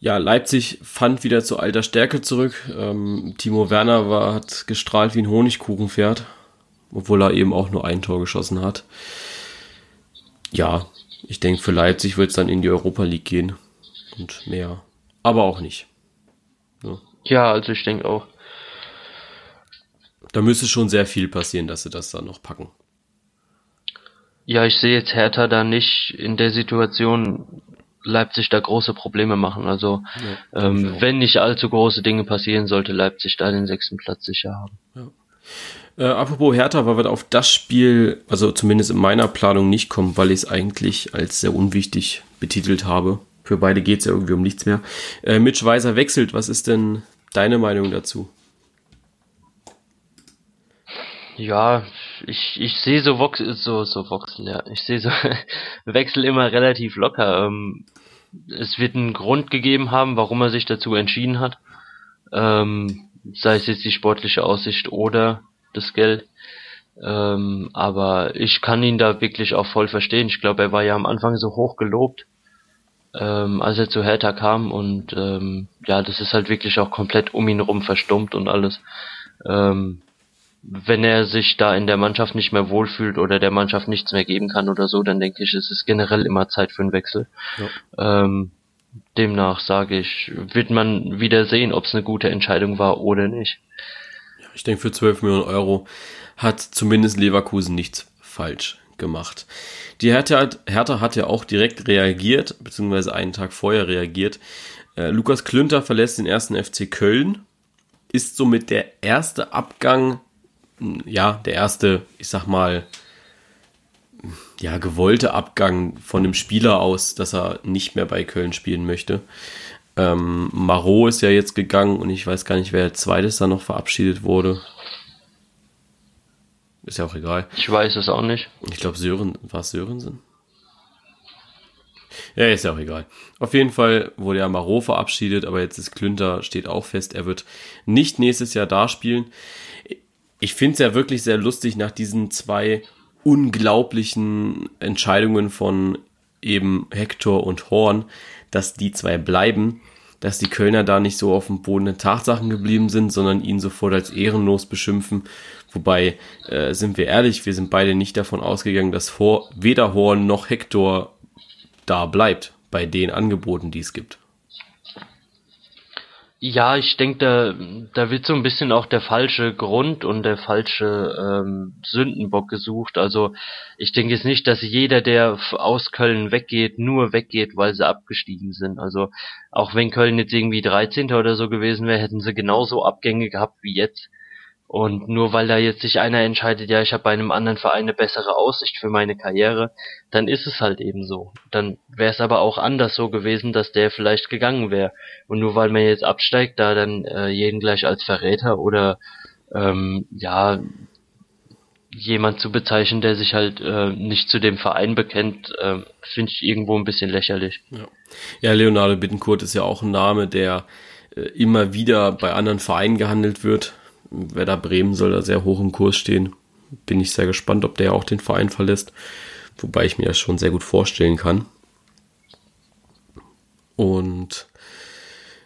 Ja, Leipzig fand wieder zu alter Stärke zurück. Ähm, Timo Werner war, hat gestrahlt wie ein Honigkuchenpferd obwohl er eben auch nur ein Tor geschossen hat. Ja, ich denke, für Leipzig wird es dann in die Europa League gehen und mehr, aber auch nicht. Ja, ja also ich denke auch. Da müsste schon sehr viel passieren, dass sie das dann noch packen. Ja, ich sehe jetzt Hertha da nicht in der Situation, Leipzig da große Probleme machen. Also ja, ähm, wenn nicht allzu große Dinge passieren, sollte Leipzig da den sechsten Platz sicher haben. Ja. Äh, apropos Hertha, weil wir auf das Spiel, also zumindest in meiner Planung nicht kommen, weil ich es eigentlich als sehr unwichtig betitelt habe. Für beide geht es ja irgendwie um nichts mehr. Äh, Mitch Weiser wechselt. Was ist denn deine Meinung dazu? Ja, ich, ich sehe so Vox, so, so Voxel, ja. Ich sehe so Wechsel immer relativ locker. Ähm, es wird einen Grund gegeben haben, warum er sich dazu entschieden hat. Ähm, sei es jetzt die sportliche Aussicht oder das Geld. Ähm, aber ich kann ihn da wirklich auch voll verstehen. Ich glaube, er war ja am Anfang so hoch gelobt, ähm, als er zu Hertha kam und ähm, ja, das ist halt wirklich auch komplett um ihn rum verstummt und alles. Ähm, wenn er sich da in der Mannschaft nicht mehr wohlfühlt oder der Mannschaft nichts mehr geben kann oder so, dann denke ich, es ist generell immer Zeit für einen Wechsel. Ja. Ähm, demnach sage ich, wird man wieder sehen, ob es eine gute Entscheidung war oder nicht ich denke, für 12 Millionen Euro hat zumindest Leverkusen nichts falsch gemacht. Die Hertha hat, Hertha hat ja auch direkt reagiert, beziehungsweise einen Tag vorher reagiert. Äh, Lukas Klünter verlässt den ersten FC Köln, ist somit der erste Abgang, ja, der erste, ich sag mal, ja, gewollte Abgang von dem Spieler aus, dass er nicht mehr bei Köln spielen möchte. Ähm, Marot ist ja jetzt gegangen und ich weiß gar nicht, wer als zweites da noch verabschiedet wurde. Ist ja auch egal. Ich weiß es auch nicht. Ich glaube, Sören, war es Sörensen? Ja, ist ja auch egal. Auf jeden Fall wurde ja Marot verabschiedet, aber jetzt ist Klünter, steht auch fest, er wird nicht nächstes Jahr da spielen. Ich finde es ja wirklich sehr lustig nach diesen zwei unglaublichen Entscheidungen von eben Hector und Horn, dass die zwei bleiben dass die Kölner da nicht so auf dem Boden der Tatsachen geblieben sind, sondern ihn sofort als ehrenlos beschimpfen. Wobei, äh, sind wir ehrlich, wir sind beide nicht davon ausgegangen, dass vor, weder Horn noch Hector da bleibt bei den Angeboten, die es gibt. Ja, ich denke, da, da wird so ein bisschen auch der falsche Grund und der falsche ähm, Sündenbock gesucht. Also ich denke jetzt nicht, dass jeder, der aus Köln weggeht, nur weggeht, weil sie abgestiegen sind. Also auch wenn Köln jetzt irgendwie 13. oder so gewesen wäre, hätten sie genauso Abgänge gehabt wie jetzt. Und nur weil da jetzt sich einer entscheidet, ja, ich habe bei einem anderen Verein eine bessere Aussicht für meine Karriere, dann ist es halt eben so. Dann wäre es aber auch anders so gewesen, dass der vielleicht gegangen wäre. Und nur weil man jetzt absteigt, da dann äh, jeden gleich als Verräter oder ähm, ja jemand zu bezeichnen, der sich halt äh, nicht zu dem Verein bekennt, äh, finde ich irgendwo ein bisschen lächerlich. Ja. ja, Leonardo Bittencourt ist ja auch ein Name, der äh, immer wieder bei anderen Vereinen gehandelt wird Werder Bremen soll da sehr hoch im Kurs stehen. Bin ich sehr gespannt, ob der auch den Verein verlässt. Wobei ich mir das schon sehr gut vorstellen kann. Und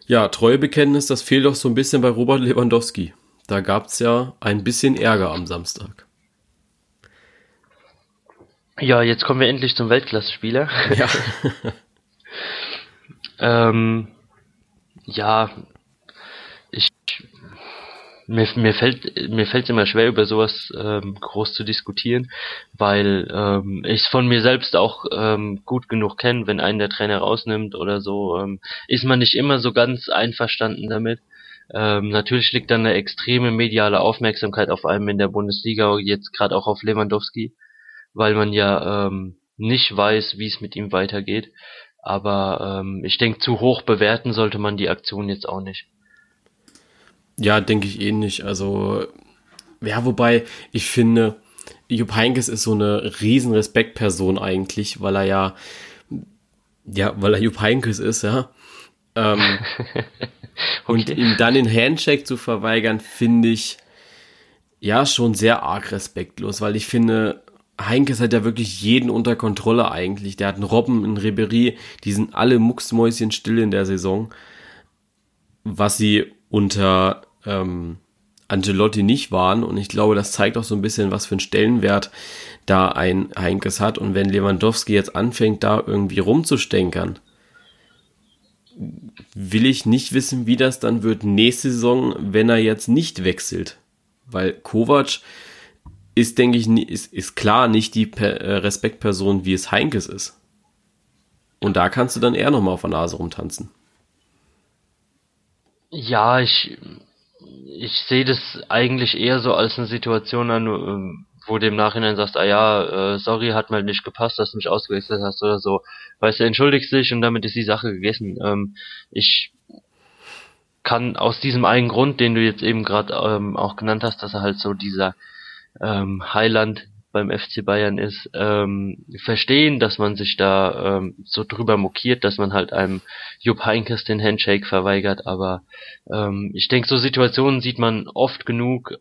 ja, Treuebekenntnis, das fehlt doch so ein bisschen bei Robert Lewandowski. Da gab es ja ein bisschen Ärger am Samstag. Ja, jetzt kommen wir endlich zum Weltklasse-Spieler. Ja. ähm, ja, mir, mir fällt mir fällt immer schwer über sowas ähm, groß zu diskutieren, weil ähm, ich es von mir selbst auch ähm, gut genug kenne, wenn einen der Trainer rausnimmt oder so, ähm, ist man nicht immer so ganz einverstanden damit. Ähm, natürlich liegt dann eine extreme mediale Aufmerksamkeit auf einem in der Bundesliga, jetzt gerade auch auf Lewandowski, weil man ja ähm, nicht weiß, wie es mit ihm weitergeht. Aber ähm, ich denke, zu hoch bewerten sollte man die Aktion jetzt auch nicht. Ja, denke ich ähnlich. Eh also, ja, wobei ich finde, Jupp Heynckes ist so eine riesen Respektperson eigentlich, weil er ja, ja, weil er Jupp Heynckes ist, ja. Ähm, okay. Und ihm dann den Handshake zu verweigern, finde ich ja schon sehr arg respektlos, weil ich finde, Heinkes hat ja wirklich jeden unter Kontrolle eigentlich. Der hat einen Robben, einen Ribery, die sind alle mucksmäuschen still in der Saison. Was sie unter ähm, Angelotti nicht waren. Und ich glaube, das zeigt auch so ein bisschen, was für einen Stellenwert da ein Heinkes hat. Und wenn Lewandowski jetzt anfängt, da irgendwie rumzustänkern, will ich nicht wissen, wie das dann wird nächste Saison, wenn er jetzt nicht wechselt. Weil Kovac ist, denke ich, ist, ist klar nicht die äh, Respektperson, wie es Heinkes ist. Und da kannst du dann eher nochmal auf der Nase rumtanzen. Ja, ich, ich sehe das eigentlich eher so als eine Situation an, ähm, wo du im Nachhinein sagst, ah ja, äh, sorry, hat mal nicht gepasst, dass du mich ausgewechselt hast oder so. Weißt du, entschuldigst dich und damit ist die Sache gegessen. Ähm, ich kann aus diesem einen Grund, den du jetzt eben gerade ähm, auch genannt hast, dass er halt so dieser ähm, Highland beim FC Bayern ist, ähm, verstehen, dass man sich da ähm, so drüber mokiert, dass man halt einem Jupp Heinkes den Handshake verweigert, aber ähm, ich denke, so Situationen sieht man oft genug,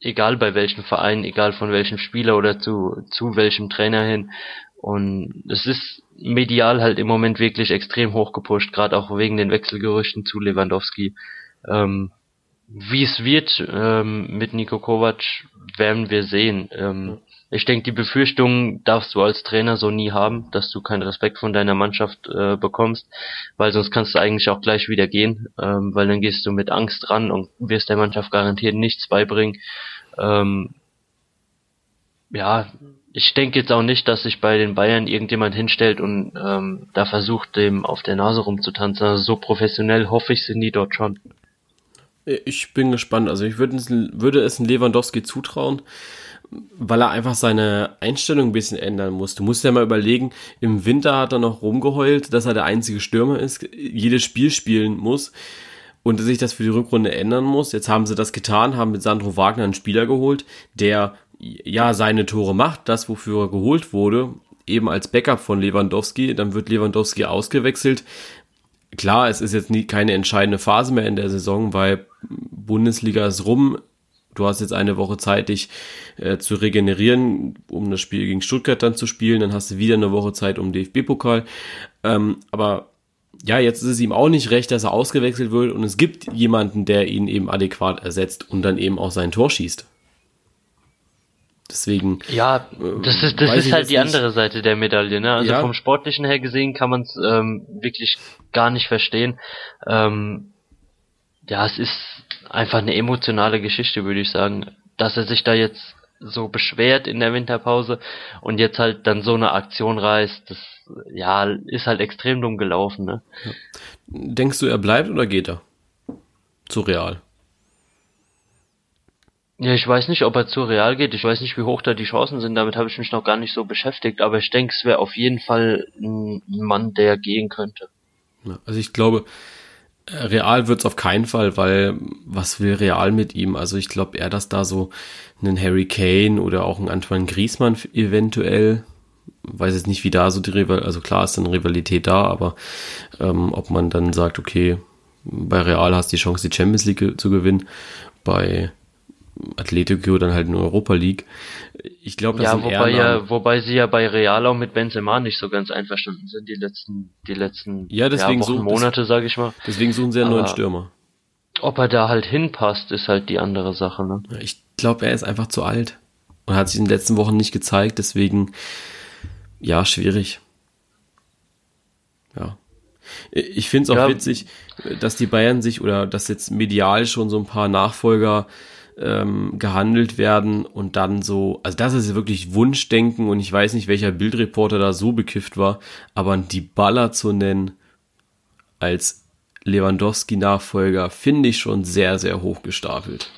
egal bei welchem Verein, egal von welchem Spieler oder zu, zu welchem Trainer hin. Und es ist medial halt im Moment wirklich extrem hoch gepusht, gerade auch wegen den Wechselgerüchten zu Lewandowski. Ähm, wie es wird ähm, mit Niko Kovac, werden wir sehen. Ähm, ich denke, die Befürchtung darfst du als Trainer so nie haben, dass du keinen Respekt von deiner Mannschaft äh, bekommst, weil sonst kannst du eigentlich auch gleich wieder gehen, ähm, weil dann gehst du mit Angst ran und wirst der Mannschaft garantiert nichts beibringen. Ähm, ja, ich denke jetzt auch nicht, dass sich bei den Bayern irgendjemand hinstellt und ähm, da versucht, dem auf der Nase rumzutanzen. Also so professionell hoffe ich, sind die dort schon. Ich bin gespannt. Also ich würde es, würde es Lewandowski zutrauen, weil er einfach seine Einstellung ein bisschen ändern muss. Du musst ja mal überlegen, im Winter hat er noch rumgeheult, dass er der einzige Stürmer ist, jedes Spiel spielen muss und sich das für die Rückrunde ändern muss. Jetzt haben sie das getan, haben mit Sandro Wagner einen Spieler geholt, der ja seine Tore macht, das wofür er geholt wurde, eben als Backup von Lewandowski. Dann wird Lewandowski ausgewechselt, klar, es ist jetzt nie, keine entscheidende Phase mehr in der Saison, weil Bundesliga ist rum. Du hast jetzt eine Woche Zeit, dich äh, zu regenerieren, um das Spiel gegen Stuttgart dann zu spielen. Dann hast du wieder eine Woche Zeit um DFB-Pokal. Ähm, aber ja, jetzt ist es ihm auch nicht recht, dass er ausgewechselt wird und es gibt jemanden, der ihn eben adäquat ersetzt und dann eben auch sein Tor schießt. Deswegen. Ja, das ist, das ist halt die nicht. andere Seite der Medaille, ne? Also ja. vom Sportlichen her gesehen kann man es ähm, wirklich gar nicht verstehen. Ähm, ja, es ist einfach eine emotionale Geschichte, würde ich sagen. Dass er sich da jetzt so beschwert in der Winterpause und jetzt halt dann so eine Aktion reißt, das ja, ist halt extrem dumm gelaufen, ne? Denkst du, er bleibt oder geht er? Zu real. Ja, ich weiß nicht, ob er zu Real geht. Ich weiß nicht, wie hoch da die Chancen sind. Damit habe ich mich noch gar nicht so beschäftigt. Aber ich denke, es wäre auf jeden Fall ein Mann, der gehen könnte. Also ich glaube, Real wird's auf keinen Fall, weil was will Real mit ihm? Also ich glaube eher, dass da so einen Harry Kane oder auch ein Antoine Griezmann eventuell, weiß jetzt nicht, wie da so die Rivalität, also klar ist dann Rivalität da, aber ähm, ob man dann sagt, okay, bei Real hast du die Chance, die Champions League zu gewinnen, bei Atletico dann halt in Europa League. Ich glaube, das ja, wobei ja, wobei sie ja bei Real auch mit Benzema nicht so ganz einverstanden sind die letzten, die letzten ja, deswegen ja, Wochen, suchen, Monate, sage ich mal. Deswegen suchen sie einen neuen Stürmer. Ob er da halt hinpasst, ist halt die andere Sache. Ne? Ich glaube, er ist einfach zu alt. und hat sich in den letzten Wochen nicht gezeigt. Deswegen, ja, schwierig. Ja. Ich finde es auch ja. witzig, dass die Bayern sich oder dass jetzt medial schon so ein paar Nachfolger ähm, gehandelt werden und dann so, also das ist wirklich Wunschdenken und ich weiß nicht, welcher Bildreporter da so bekifft war, aber die Baller zu nennen als Lewandowski-Nachfolger finde ich schon sehr, sehr hoch gestapelt.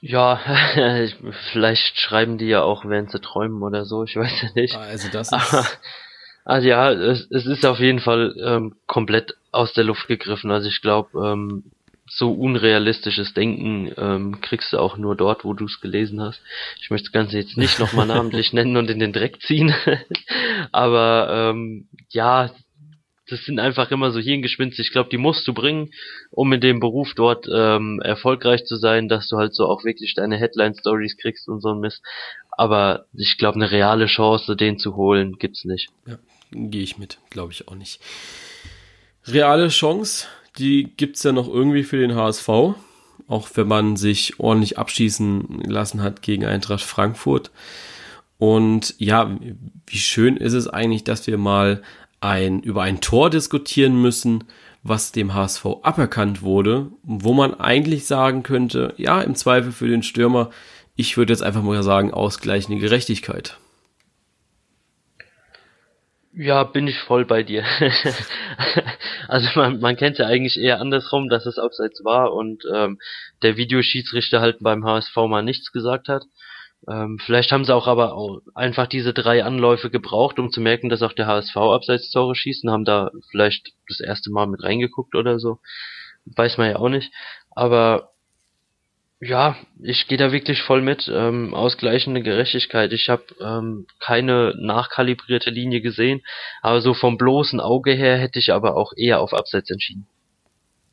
Ja, vielleicht schreiben die ja auch, während sie träumen oder so, ich weiß ja nicht. Also das ist... also ja, es, es ist auf jeden Fall ähm, komplett aus der Luft gegriffen. Also ich glaube, ähm, so unrealistisches Denken ähm, kriegst du auch nur dort, wo du es gelesen hast. Ich möchte das Ganze jetzt nicht nochmal namentlich nennen und in den Dreck ziehen. Aber ähm, ja, das sind einfach immer so Hirngespinste. Ich glaube, die musst du bringen, um in dem Beruf dort ähm, erfolgreich zu sein, dass du halt so auch wirklich deine Headline-Stories kriegst und so ein Mist. Aber ich glaube, eine reale Chance, den zu holen, gibt's nicht. Ja, gehe ich mit, glaube ich auch nicht. Reale Chance, die gibt's ja noch irgendwie für den HSV. Auch wenn man sich ordentlich abschießen lassen hat gegen Eintracht Frankfurt. Und ja, wie schön ist es eigentlich, dass wir mal ein, über ein Tor diskutieren müssen, was dem HSV aberkannt wurde, wo man eigentlich sagen könnte, ja, im Zweifel für den Stürmer, ich würde jetzt einfach mal sagen, ausgleichende Gerechtigkeit. Ja, bin ich voll bei dir. also man, man kennt ja eigentlich eher andersrum, dass es abseits war und ähm, der Videoschiedsrichter halt beim HSV mal nichts gesagt hat. Ähm, vielleicht haben sie auch aber auch einfach diese drei Anläufe gebraucht, um zu merken, dass auch der HSV Abseits-Tore schießt und haben da vielleicht das erste Mal mit reingeguckt oder so. Weiß man ja auch nicht. Aber ja, ich gehe da wirklich voll mit. Ähm, ausgleichende Gerechtigkeit. Ich habe ähm, keine nachkalibrierte Linie gesehen, aber so vom bloßen Auge her hätte ich aber auch eher auf Abseits entschieden.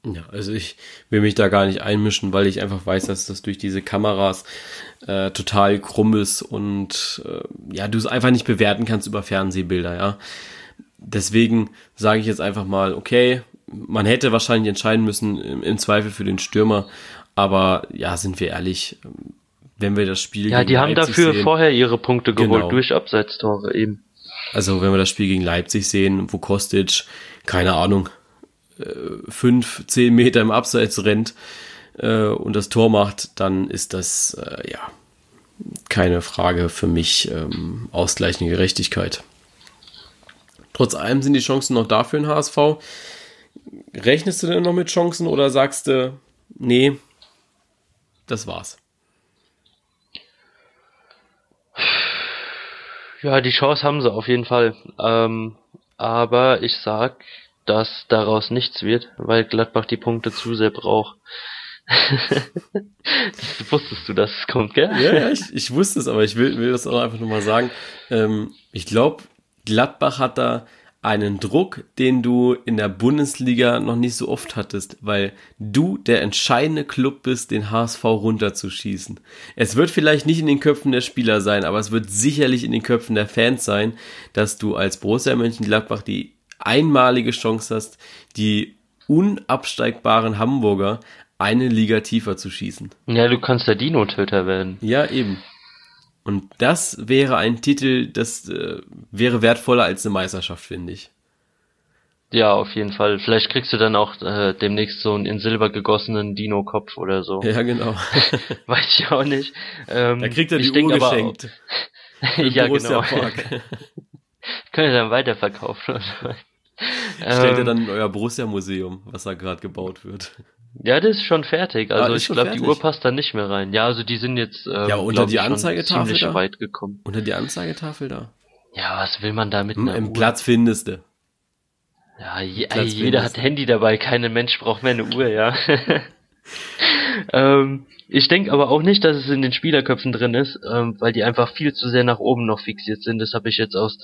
Ja, also ich will mich da gar nicht einmischen, weil ich einfach weiß, dass das durch diese Kameras äh, total krumm ist und äh, ja, du es einfach nicht bewerten kannst über Fernsehbilder, ja. Deswegen sage ich jetzt einfach mal, okay, man hätte wahrscheinlich entscheiden müssen im, im Zweifel für den Stürmer, aber ja, sind wir ehrlich, wenn wir das Spiel Ja, die haben dafür sehen, vorher ihre Punkte geholt genau. durch Abseitstore eben. Also wenn wir das Spiel gegen Leipzig sehen, wo Kostic, keine Ahnung, fünf, zehn Meter im Abseits rennt äh, und das Tor macht, dann ist das äh, ja keine Frage für mich ähm, ausgleichende Gerechtigkeit. Trotz allem sind die Chancen noch da für den HSV. Rechnest du denn noch mit Chancen oder sagst du, nee, das war's? Ja, die Chance haben sie auf jeden Fall. Ähm, aber ich sag, dass daraus nichts wird, weil Gladbach die Punkte zu sehr braucht. wusstest du, dass es kommt, gell? Ja, ja ich, ich wusste es, aber ich will, will das auch einfach nochmal sagen. Ähm, ich glaube, Gladbach hat da einen Druck, den du in der Bundesliga noch nicht so oft hattest, weil du der entscheidende Club bist, den HSV runterzuschießen. Es wird vielleicht nicht in den Köpfen der Spieler sein, aber es wird sicherlich in den Köpfen der Fans sein, dass du als Borussia Mönchengladbach die einmalige Chance hast, die unabsteigbaren Hamburger eine Liga tiefer zu schießen. Ja, du kannst der Dino-Töter werden. Ja, eben. Und das wäre ein Titel, das äh, wäre wertvoller als eine Meisterschaft, finde ich. Ja, auf jeden Fall. Vielleicht kriegst du dann auch äh, demnächst so einen in Silber gegossenen Dino-Kopf oder so. Ja, genau. Weiß ich auch nicht. Ähm, da kriegt er die Uhr geschenkt. ja, genau. Park. Könnt ihr dann weiterverkaufen. Stellt ihr dann in euer Borussia-Museum, was da gerade gebaut wird. Ja, das ist schon fertig. Also ah, ich glaube, die Uhr passt da nicht mehr rein. Ja, also die sind jetzt ähm, ja unter die Anzeigetafel da? weit gekommen. Unter die Anzeigetafel da. Ja, was will man da mit einer Im Uhr? Platz findest du. Ja, je, jeder hat Handy dabei. Kein Mensch braucht mehr eine Uhr, ja. ähm, ich denke aber auch nicht, dass es in den Spielerköpfen drin ist, ähm, weil die einfach viel zu sehr nach oben noch fixiert sind. Das habe ich jetzt aus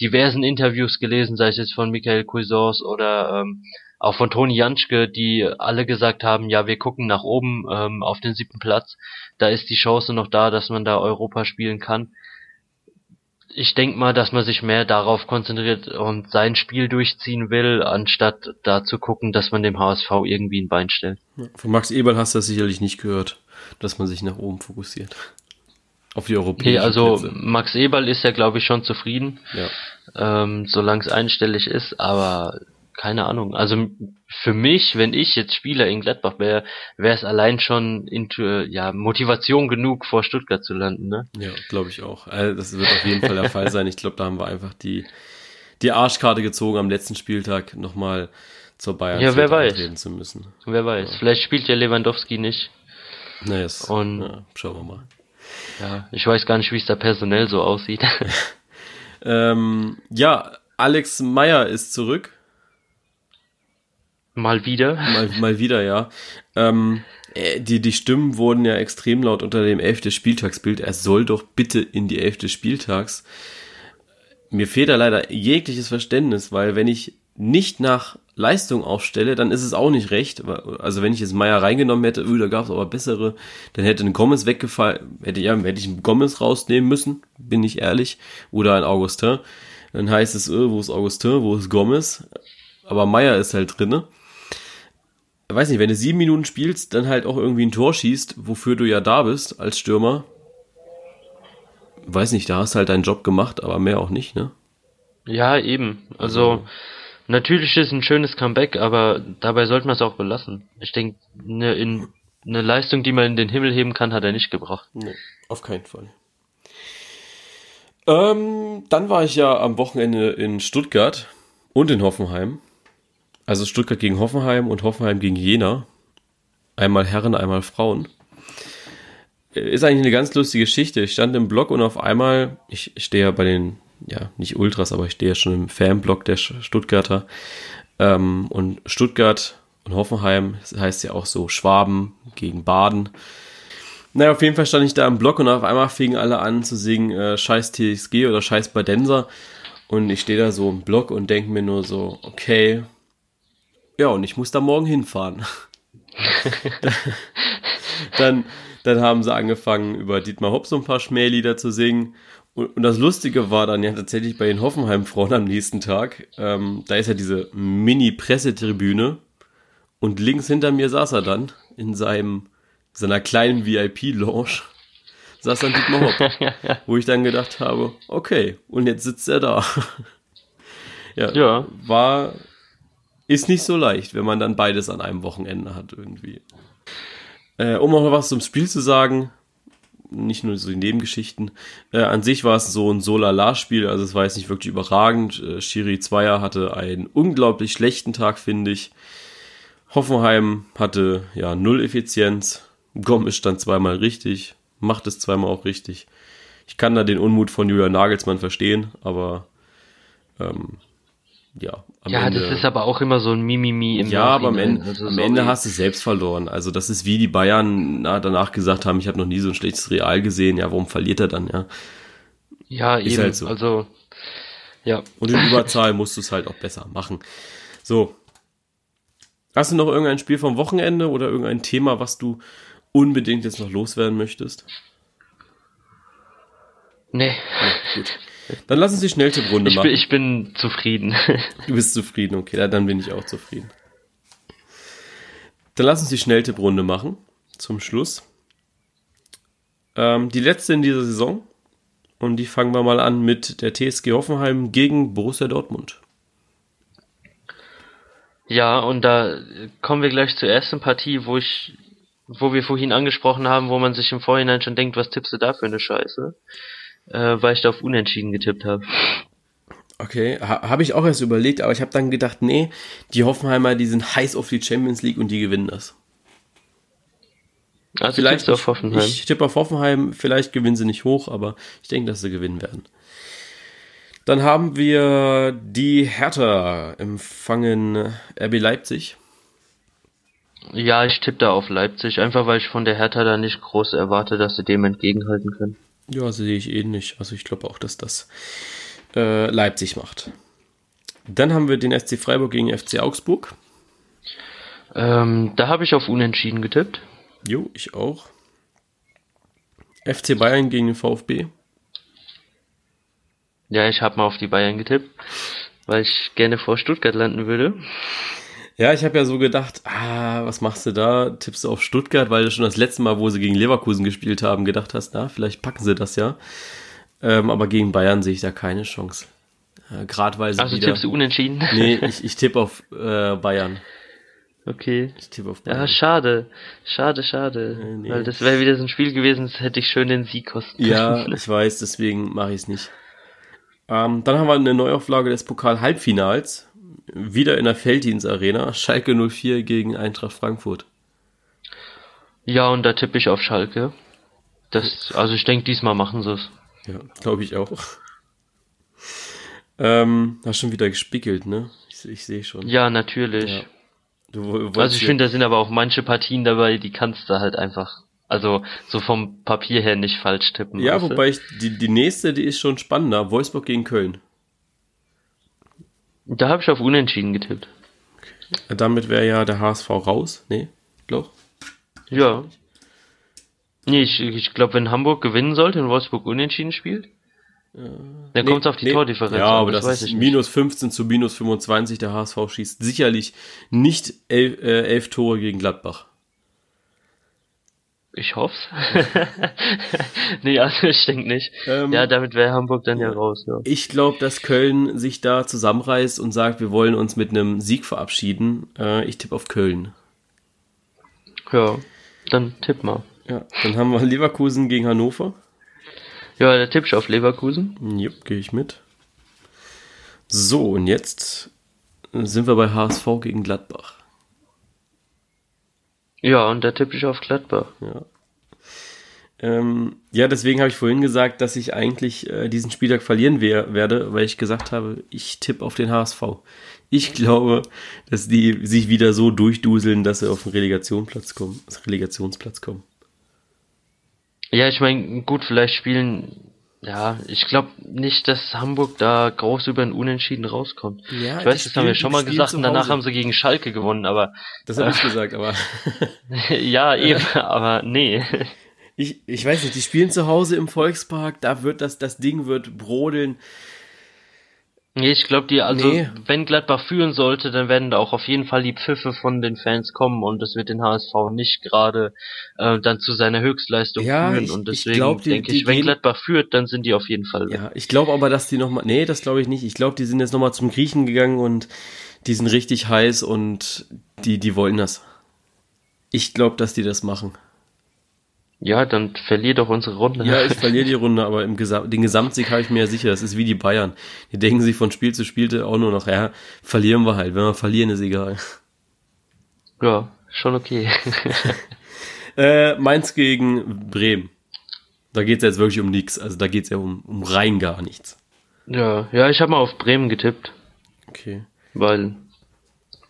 diversen Interviews gelesen, sei es jetzt von Michael Cuisance oder ähm, auch von Toni Janschke, die alle gesagt haben, ja, wir gucken nach oben ähm, auf den siebten Platz. Da ist die Chance noch da, dass man da Europa spielen kann. Ich denke mal, dass man sich mehr darauf konzentriert und sein Spiel durchziehen will, anstatt da zu gucken, dass man dem HSV irgendwie ein Bein stellt. Von Max Eberl hast du das sicherlich nicht gehört, dass man sich nach oben fokussiert. Auf die europäischen Okay, also Plätze. Max Eberl ist ja, glaube ich, schon zufrieden, Ja. ähm, solange es einstellig ist, aber keine Ahnung. Also für mich, wenn ich jetzt Spieler in Gladbach wäre, wäre es allein schon into, ja, Motivation genug, vor Stuttgart zu landen, ne? Ja, glaube ich auch. Also das wird auf jeden Fall der Fall sein. Ich glaube, da haben wir einfach die, die Arschkarte gezogen, am letzten Spieltag nochmal zur Bayern Ja, wer weiß. zu müssen. Wer weiß. Vielleicht spielt ja Lewandowski nicht. Naja, yes. Und- ja, schauen wir mal. Ja, ich weiß gar nicht, wie es da personell so aussieht. Ähm, ja, Alex Meyer ist zurück. Mal wieder. Mal, mal wieder, ja. Ähm, äh, die, die Stimmen wurden ja extrem laut unter dem 11. Spieltagsbild. Er soll doch bitte in die 11. Spieltags. Mir fehlt da leider jegliches Verständnis, weil wenn ich nicht nach Leistung aufstelle, dann ist es auch nicht recht. Also wenn ich jetzt Meier reingenommen hätte, öh, da gab es aber bessere, dann hätte ein Gomez weggefallen, hätte, ja, hätte ich einen Gomez rausnehmen müssen, bin ich ehrlich, oder ein Augustin. Dann heißt es, öh, wo ist Augustin, wo ist Gomez? Aber Meier ist halt drinne weiß nicht, wenn du sieben Minuten spielst, dann halt auch irgendwie ein Tor schießt, wofür du ja da bist als Stürmer. Weiß nicht, da hast halt deinen Job gemacht, aber mehr auch nicht, ne? Ja, eben. Also, natürlich ist ein schönes Comeback, aber dabei sollte man es auch belassen. Ich denke, eine in eine Leistung, die man in den Himmel heben kann, hat er nicht gebracht. Nee, auf keinen Fall. Ähm, dann war ich ja am Wochenende in Stuttgart und in Hoffenheim. Also Stuttgart gegen Hoffenheim und Hoffenheim gegen Jena. Einmal Herren, einmal Frauen. Äh, Ist eigentlich eine ganz lustige Geschichte. Ich stand im Blog und auf einmal, ich, stehe ja bei den, ja, nicht Ultras, aber ich stehe ja schon im Fanblog der Stuttgarter. Ähm, und Stuttgart und Hoffenheim das heißt ja auch so Schwaben gegen Baden. Naja, auf jeden Fall stand ich da im Block und auf einmal fingen alle an zu singen äh, Scheiß TSG oder Scheiß Badenser. Und ich stehe da so im Block und denke mir nur so, okay, ja, und ich muss da morgen hinfahren. dann, dann haben sie angefangen, über Dietmar Hopp so ein paar Schmählieder zu singen. Und, und das Lustige war dann ja tatsächlich bei den Hoffenheim-Frauen am nächsten Tag. Ähm, da ist ja diese Mini-Pressetribüne. Und links hinter mir saß er dann in seinem, seiner kleinen VIP-Lounge. Saß dann Dietmar Hopp. wo ich dann gedacht habe, okay, und jetzt sitzt er da. ja, Ja. war, ist nicht so leicht, wenn man dann beides an einem Wochenende hat irgendwie. Äh, um auch noch was zum Spiel zu sagen, nicht nur so die Nebengeschichten, äh, an sich war es so ein Solala-Spiel, also es war jetzt nicht wirklich überragend. Äh, Schiri Zweier hatte einen unglaublich schlechten Tag, finde ich. Hoffenheim hatte ja null Effizienz. Gomez stand zweimal richtig, macht es zweimal auch richtig. Ich kann da den Unmut von Julian Nagelsmann verstehen, aber ähm, ja, ja, Ende, das ist aber auch immer so ein Mimimi im ja, aber am. Ende, Also am. Ende hast du selbst verloren. Also das ist wie die Bayern na, danach gesagt haben, ich habe noch nie so ein schlechtes Real gesehen. Ja, warum verliert er dann? Ja, Ja, Ist eben. halt so. Also, ja. und in Überzahl musst du es halt auch besser machen. So, hast du noch irgendein Spiel vom Wochenende oder irgendein Thema, was du unbedingt jetzt noch loswerden möchtest? Nee, Gut, dann lass uns die Schnelltipprunde ich machen. bin, ich bin zufrieden. Du bist zufrieden, okay, ja, dann bin ich auch zufrieden. Dann lass uns die Schnelltipprunde machen, zum Schluss. Ähm, die letzte in dieser Saison. Und die fangen wir mal an mit der TSG Hoffenheim gegen Borussia Dortmund. Ja, und da kommen wir gleich zur ersten Partie, wo ich, wo wir vorhin angesprochen haben, wo man sich im Vorhinein schon denkt, was tippst du da für eine Scheiße? Äh, weil ich da auf Unentschieden getippt habe. Okay, ha habe ich auch erst überlegt, aber ich habe dann gedacht, nee, die Hoffenheimer, die sind heiß auf die Champions League und die gewinnen das. Also Vielleicht tippst du auf Hoffenheim. Ich tippe auf Hoffenheim, vielleicht gewinnen sie nicht hoch, aber ich denke, dass sie gewinnen werden. Dann haben wir die Hertha empfangen RB Leipzig. Ja, ich tippe da auf Leipzig, einfach weil ich von der Hertha da nicht groß erwarte, dass sie dem entgegenhalten können. Ja, sehe ich ähnlich. Also ich glaube auch, dass das äh, Leipzig macht. Dann haben wir den SC Freiburg gegen FC Augsburg. Ähm, da habe ich auf Unentschieden getippt. Jo, ich auch. FC Bayern gegen den VfB. Ja, ich habe mal auf die Bayern getippt, weil ich gerne vor Stuttgart landen würde. Ja, ich habe ja so gedacht, ah, was machst du da? Tippst du auf Stuttgart, weil du schon das letzte Mal, wo sie gegen Leverkusen gespielt haben, gedacht hast, na, vielleicht packen sie das ja. Ähm, aber gegen Bayern sehe ich da keine Chance. Äh, Gerade weil sie Also wieder... tippst du unentschieden? Nee, ich, ich tippe auf äh, Bayern. Okay. Ich tippe auf Ja, Bayern. schade. Schade, schade. Äh, nee. Weil das wäre wieder so ein Spiel gewesen, das hätte ich schön den Sieg kosten Ja, können. ich weiß, deswegen mache ich es nicht. Ähm, dann haben wir eine Neuauflage des Pokal-Halbfinals. Wieder in der Felddienst Arena. Schalke 04 gegen Eintracht Frankfurt. Ja, und da tippe ich auf Schalke. Das, also ich denke, diesmal machen sie es. Ja, glaube ich auch. Ähm, hast schon wieder gespickelt, ne? Ich, ich sehe schon. Ja, natürlich. Ja. Du, Also ich finde, da sind aber auch manche Partien dabei, die kannst du halt einfach, also so vom Papier her nicht falsch tippen. Ja, wobei ich, die, die nächste, die ist schon spannender. Wolfsburg gegen Köln. Da habe ich auf Unentschieden getippt. Damit wäre ja der HSV raus. Nee, doch. Ja. Nee, ich, ich glaube, wenn Hamburg gewinnen sollte und Wolfsburg unentschieden spielt, dann kommt es auf die nee. Tordifferenz Ja, aber das, weiß ist ich nicht. minus 15 zu minus 25. Der HSV schießt sicherlich nicht elf, äh, elf Tore gegen Gladbach. Ich hoff's. nee, also ich denke nicht. Ähm, ja, damit wäre Hamburg dann ja, raus, ja. Ich glaube, dass Köln sich da zusammenreißt und sagt, wir wollen uns mit einem Sieg verabschieden. Äh, ich tippe auf Köln. Ja, dann tipp mal. Ja, dann haben wir Leverkusen gegen Hannover. Ja, da tipp ich auf Leverkusen. Jupp, gehe ich mit. So, und jetzt sind wir bei HSV gegen Gladbach. Ja, und da tipp ich auf Gladbach. Ja. Ähm, ja, deswegen habe ich vorhin gesagt, dass ich eigentlich äh, diesen Spieltag verlieren wer werde, weil ich gesagt habe, ich tippe auf den HSV. Ich glaube, dass die sich wieder so durchduseln, dass sie auf den Relegationsplatz kommen, Relegationsplatz kommen. Ja, ich meine, gut, vielleicht spielen. Ja, ich glaube nicht, dass Hamburg da groß über ein Unentschieden rauskommt. Ja, ich weiß, das haben wir schon mal gesagt und danach haben sie gegen Schalke gewonnen, aber Das habe ich gesagt, aber ja, eben, aber nee. ich, ich weiß nicht, die spielen zu Hause im Volkspark, da wird das, das Ding wird brodeln. Nee, ich glaube, die, also, Nee. wenn Gladbach führen sollte, dann werden da auch auf jeden Fall die Pfiffe von den Fans kommen und das wird den HSV nicht gerade äh, dann zu seiner Höchstleistung Ja, führen. ich- und deswegen denke ich, wenn gehen- Gladbach führt, dann sind die auf jeden Fall weg. Ja, ich glaube aber, dass die nochmal, nee, das glaube ich nicht. Ich glaube, die sind jetzt nochmal zum Griechen gegangen und die sind richtig heiß und die, die wollen das. Ich glaube, dass die das machen. Ja, dann verlier doch unsere Runde. Ja, ich verliere die Runde, aber im Gesam den Gesamtsieg habe ich mir ja sicher. Das ist wie die Bayern. Die denken sich von Spiel zu Spiel auch nur noch, ja, verlieren wir halt. Wenn wir verlieren, ist egal. ja schon okay. Äh, Mainz gegen Bremen. Da geht es jetzt wirklich um nichts. Also da geht es ja um, um rein gar nichts. ja, ja, ich habe mal auf Bremen getippt, Okay. weil,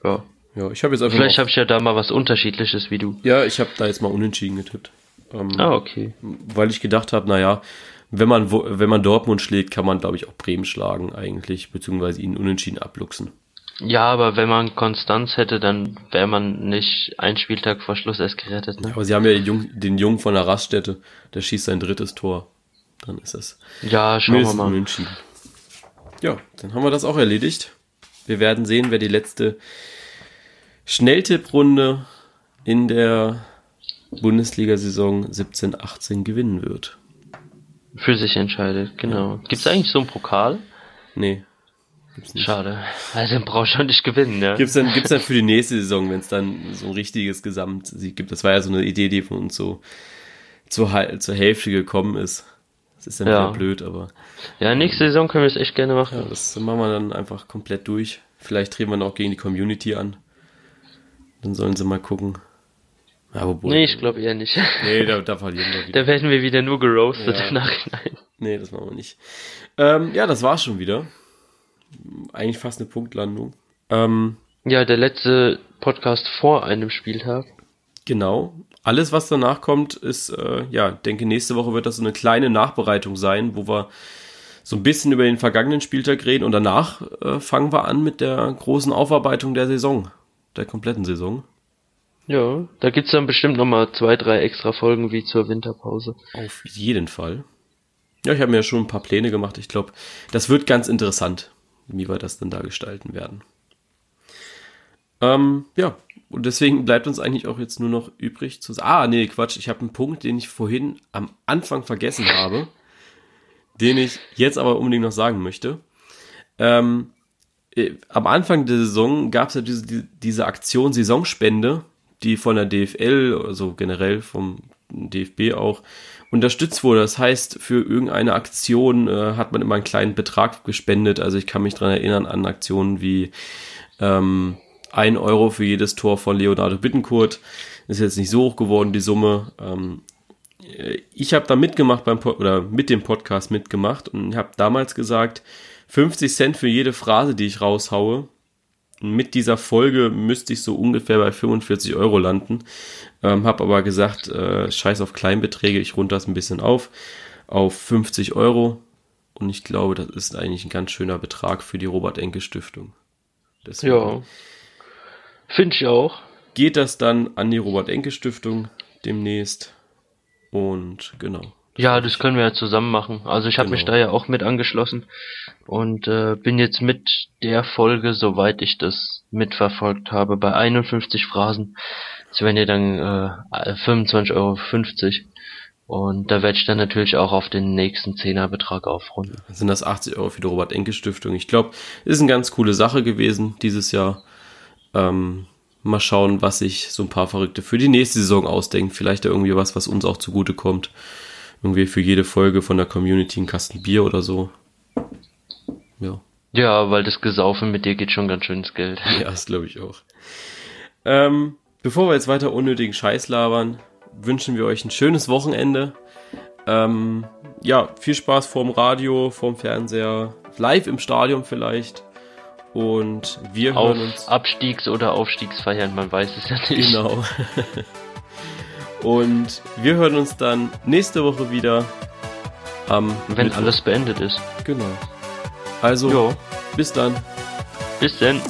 ja, Ja, ich habe jetzt einfach vielleicht habe ich ja da mal was Unterschiedliches wie du. Ja, ich habe da jetzt mal unentschieden getippt. Ähm, Ah, okay. weil ich gedacht habe, naja, wenn man, wenn man Dortmund schlägt, kann man, glaube ich, auch Bremen schlagen eigentlich, beziehungsweise ihnen unentschieden abluchsen. Ja, aber wenn man Konstanz hätte, dann wäre man nicht ein Spieltag vor Schluss erst gerettet, ne? Aber sie haben ja den Jungen, den Jungen von der Raststätte, der schießt sein drittes Tor. Dann ist es Ja, schauen wir mal. unentschieden. Ja, dann haben wir das auch erledigt. Wir werden sehen, wer die letzte Schnelltipprunde in der Bundesliga-Saison 17-18 gewinnen wird. Für sich entscheidet, genau. Gibt's eigentlich so einen Pokal? Nee, gibt's nicht. Schade. Also den brauchst du schon nicht gewinnen, ja. Gibt's dann, gibt's dann für die nächste Saison, wenn es dann so ein richtiges Gesamtsieg gibt. Das war ja so eine Idee, die von uns so zur, zur Hälfte gekommen ist. Das ist dann Ja. blöd, aber Ja, nächste Saison können wir es echt gerne machen. ja, das machen wir dann einfach komplett durch. Vielleicht treten wir dann auch gegen die Community an. Dann sollen sie mal gucken. Ja, wobei, nee, ich glaube eher nicht. Nee, da, da verlieren wir wieder. Da werden wir wieder nur geroastet Ja. im Nachhinein. Nee, das machen wir nicht. Ähm, ja, das war's schon wieder. Eigentlich fast eine Punktlandung. Ähm, Ja, der letzte Podcast vor einem Spieltag. Genau. Alles, was danach kommt, ist, äh, ja, denke, nächste Woche wird das so eine kleine Nachbereitung sein, wo wir so ein bisschen über den vergangenen Spieltag reden und danach äh, fangen wir an mit der großen Aufarbeitung der Saison, der kompletten Saison. Ja, da gibt's dann bestimmt nochmal zwei, drei extra Folgen wie zur Winterpause. Auf jeden Fall. Ja, ich habe mir ja schon ein paar Pläne gemacht. Ich glaube, das wird ganz interessant, wie wir das dann da gestalten werden. Ähm, ja, und deswegen bleibt uns eigentlich auch jetzt nur noch übrig zu sagen. Ah, nee, Quatsch, ich habe einen Punkt, den ich vorhin am Anfang vergessen habe, den ich jetzt aber unbedingt noch sagen möchte. Ähm, äh, am Anfang der Saison gab es ja diese, diese Aktion Saisonspende, die von der DFL, also generell vom DFB auch, unterstützt wurde. Das heißt, für irgendeine Aktion äh, hat man immer einen kleinen Betrag gespendet. Also ich kann mich dran erinnern an Aktionen wie ähm, ein Euro für jedes Tor von Leonardo Bittencourt. Ist jetzt nicht so hoch geworden, die Summe. Ähm, ich habe da mitgemacht beim Pod oder mit dem Podcast mitgemacht und habe damals gesagt, 50 Cent für jede Phrase, die ich raushaue. Mit dieser Folge müsste ich so ungefähr bei 45 Euro landen. Ähm, habe aber gesagt, äh, scheiß auf Kleinbeträge, ich runde das ein bisschen auf auf 50 Euro. Und ich glaube, das ist eigentlich ein ganz schöner Betrag für die Robert-Enke-Stiftung. Ja. Finde ich auch. Geht das dann an die Robert-Enke-Stiftung demnächst? Und genau. Ja, das können wir ja zusammen machen. Also ich habe genau. mich da ja auch mit angeschlossen und äh, bin jetzt mit der Folge, soweit ich das mitverfolgt habe, bei 51 Phrasen. Das wären ja dann äh, 25,50 Euro. Und da werde ich dann natürlich auch auf den nächsten Zehnerbetrag aufrunden. Dann sind das 80 Euro für die Robert-Enke-Stiftung. Ich glaube, ist eine ganz coole Sache gewesen dieses Jahr. Ähm, mal schauen, was sich so ein paar Verrückte für die nächste Saison ausdenken. Vielleicht irgendwie was, was uns auch zugute kommt. Irgendwie für jede Folge von der Community ein Kasten Bier oder so. Ja. Ja, weil das Gesaufen mit dir geht schon ganz schön ins Geld. Ja, das glaube ich auch. Ähm, bevor wir jetzt weiter unnötigen Scheiß labern, wünschen wir euch ein schönes Wochenende. Ähm, ja, viel Spaß vorm Radio, vorm Fernseher, live im Stadion vielleicht. Und wir Auf hören uns. Abstiegs- oder Aufstiegsfeiern, man weiß es ja nicht. Genau. Und wir hören uns dann nächste Woche wieder. Am Wenn Mittwoch. alles beendet ist. Genau. Also, jo. bis dann. Bis dann.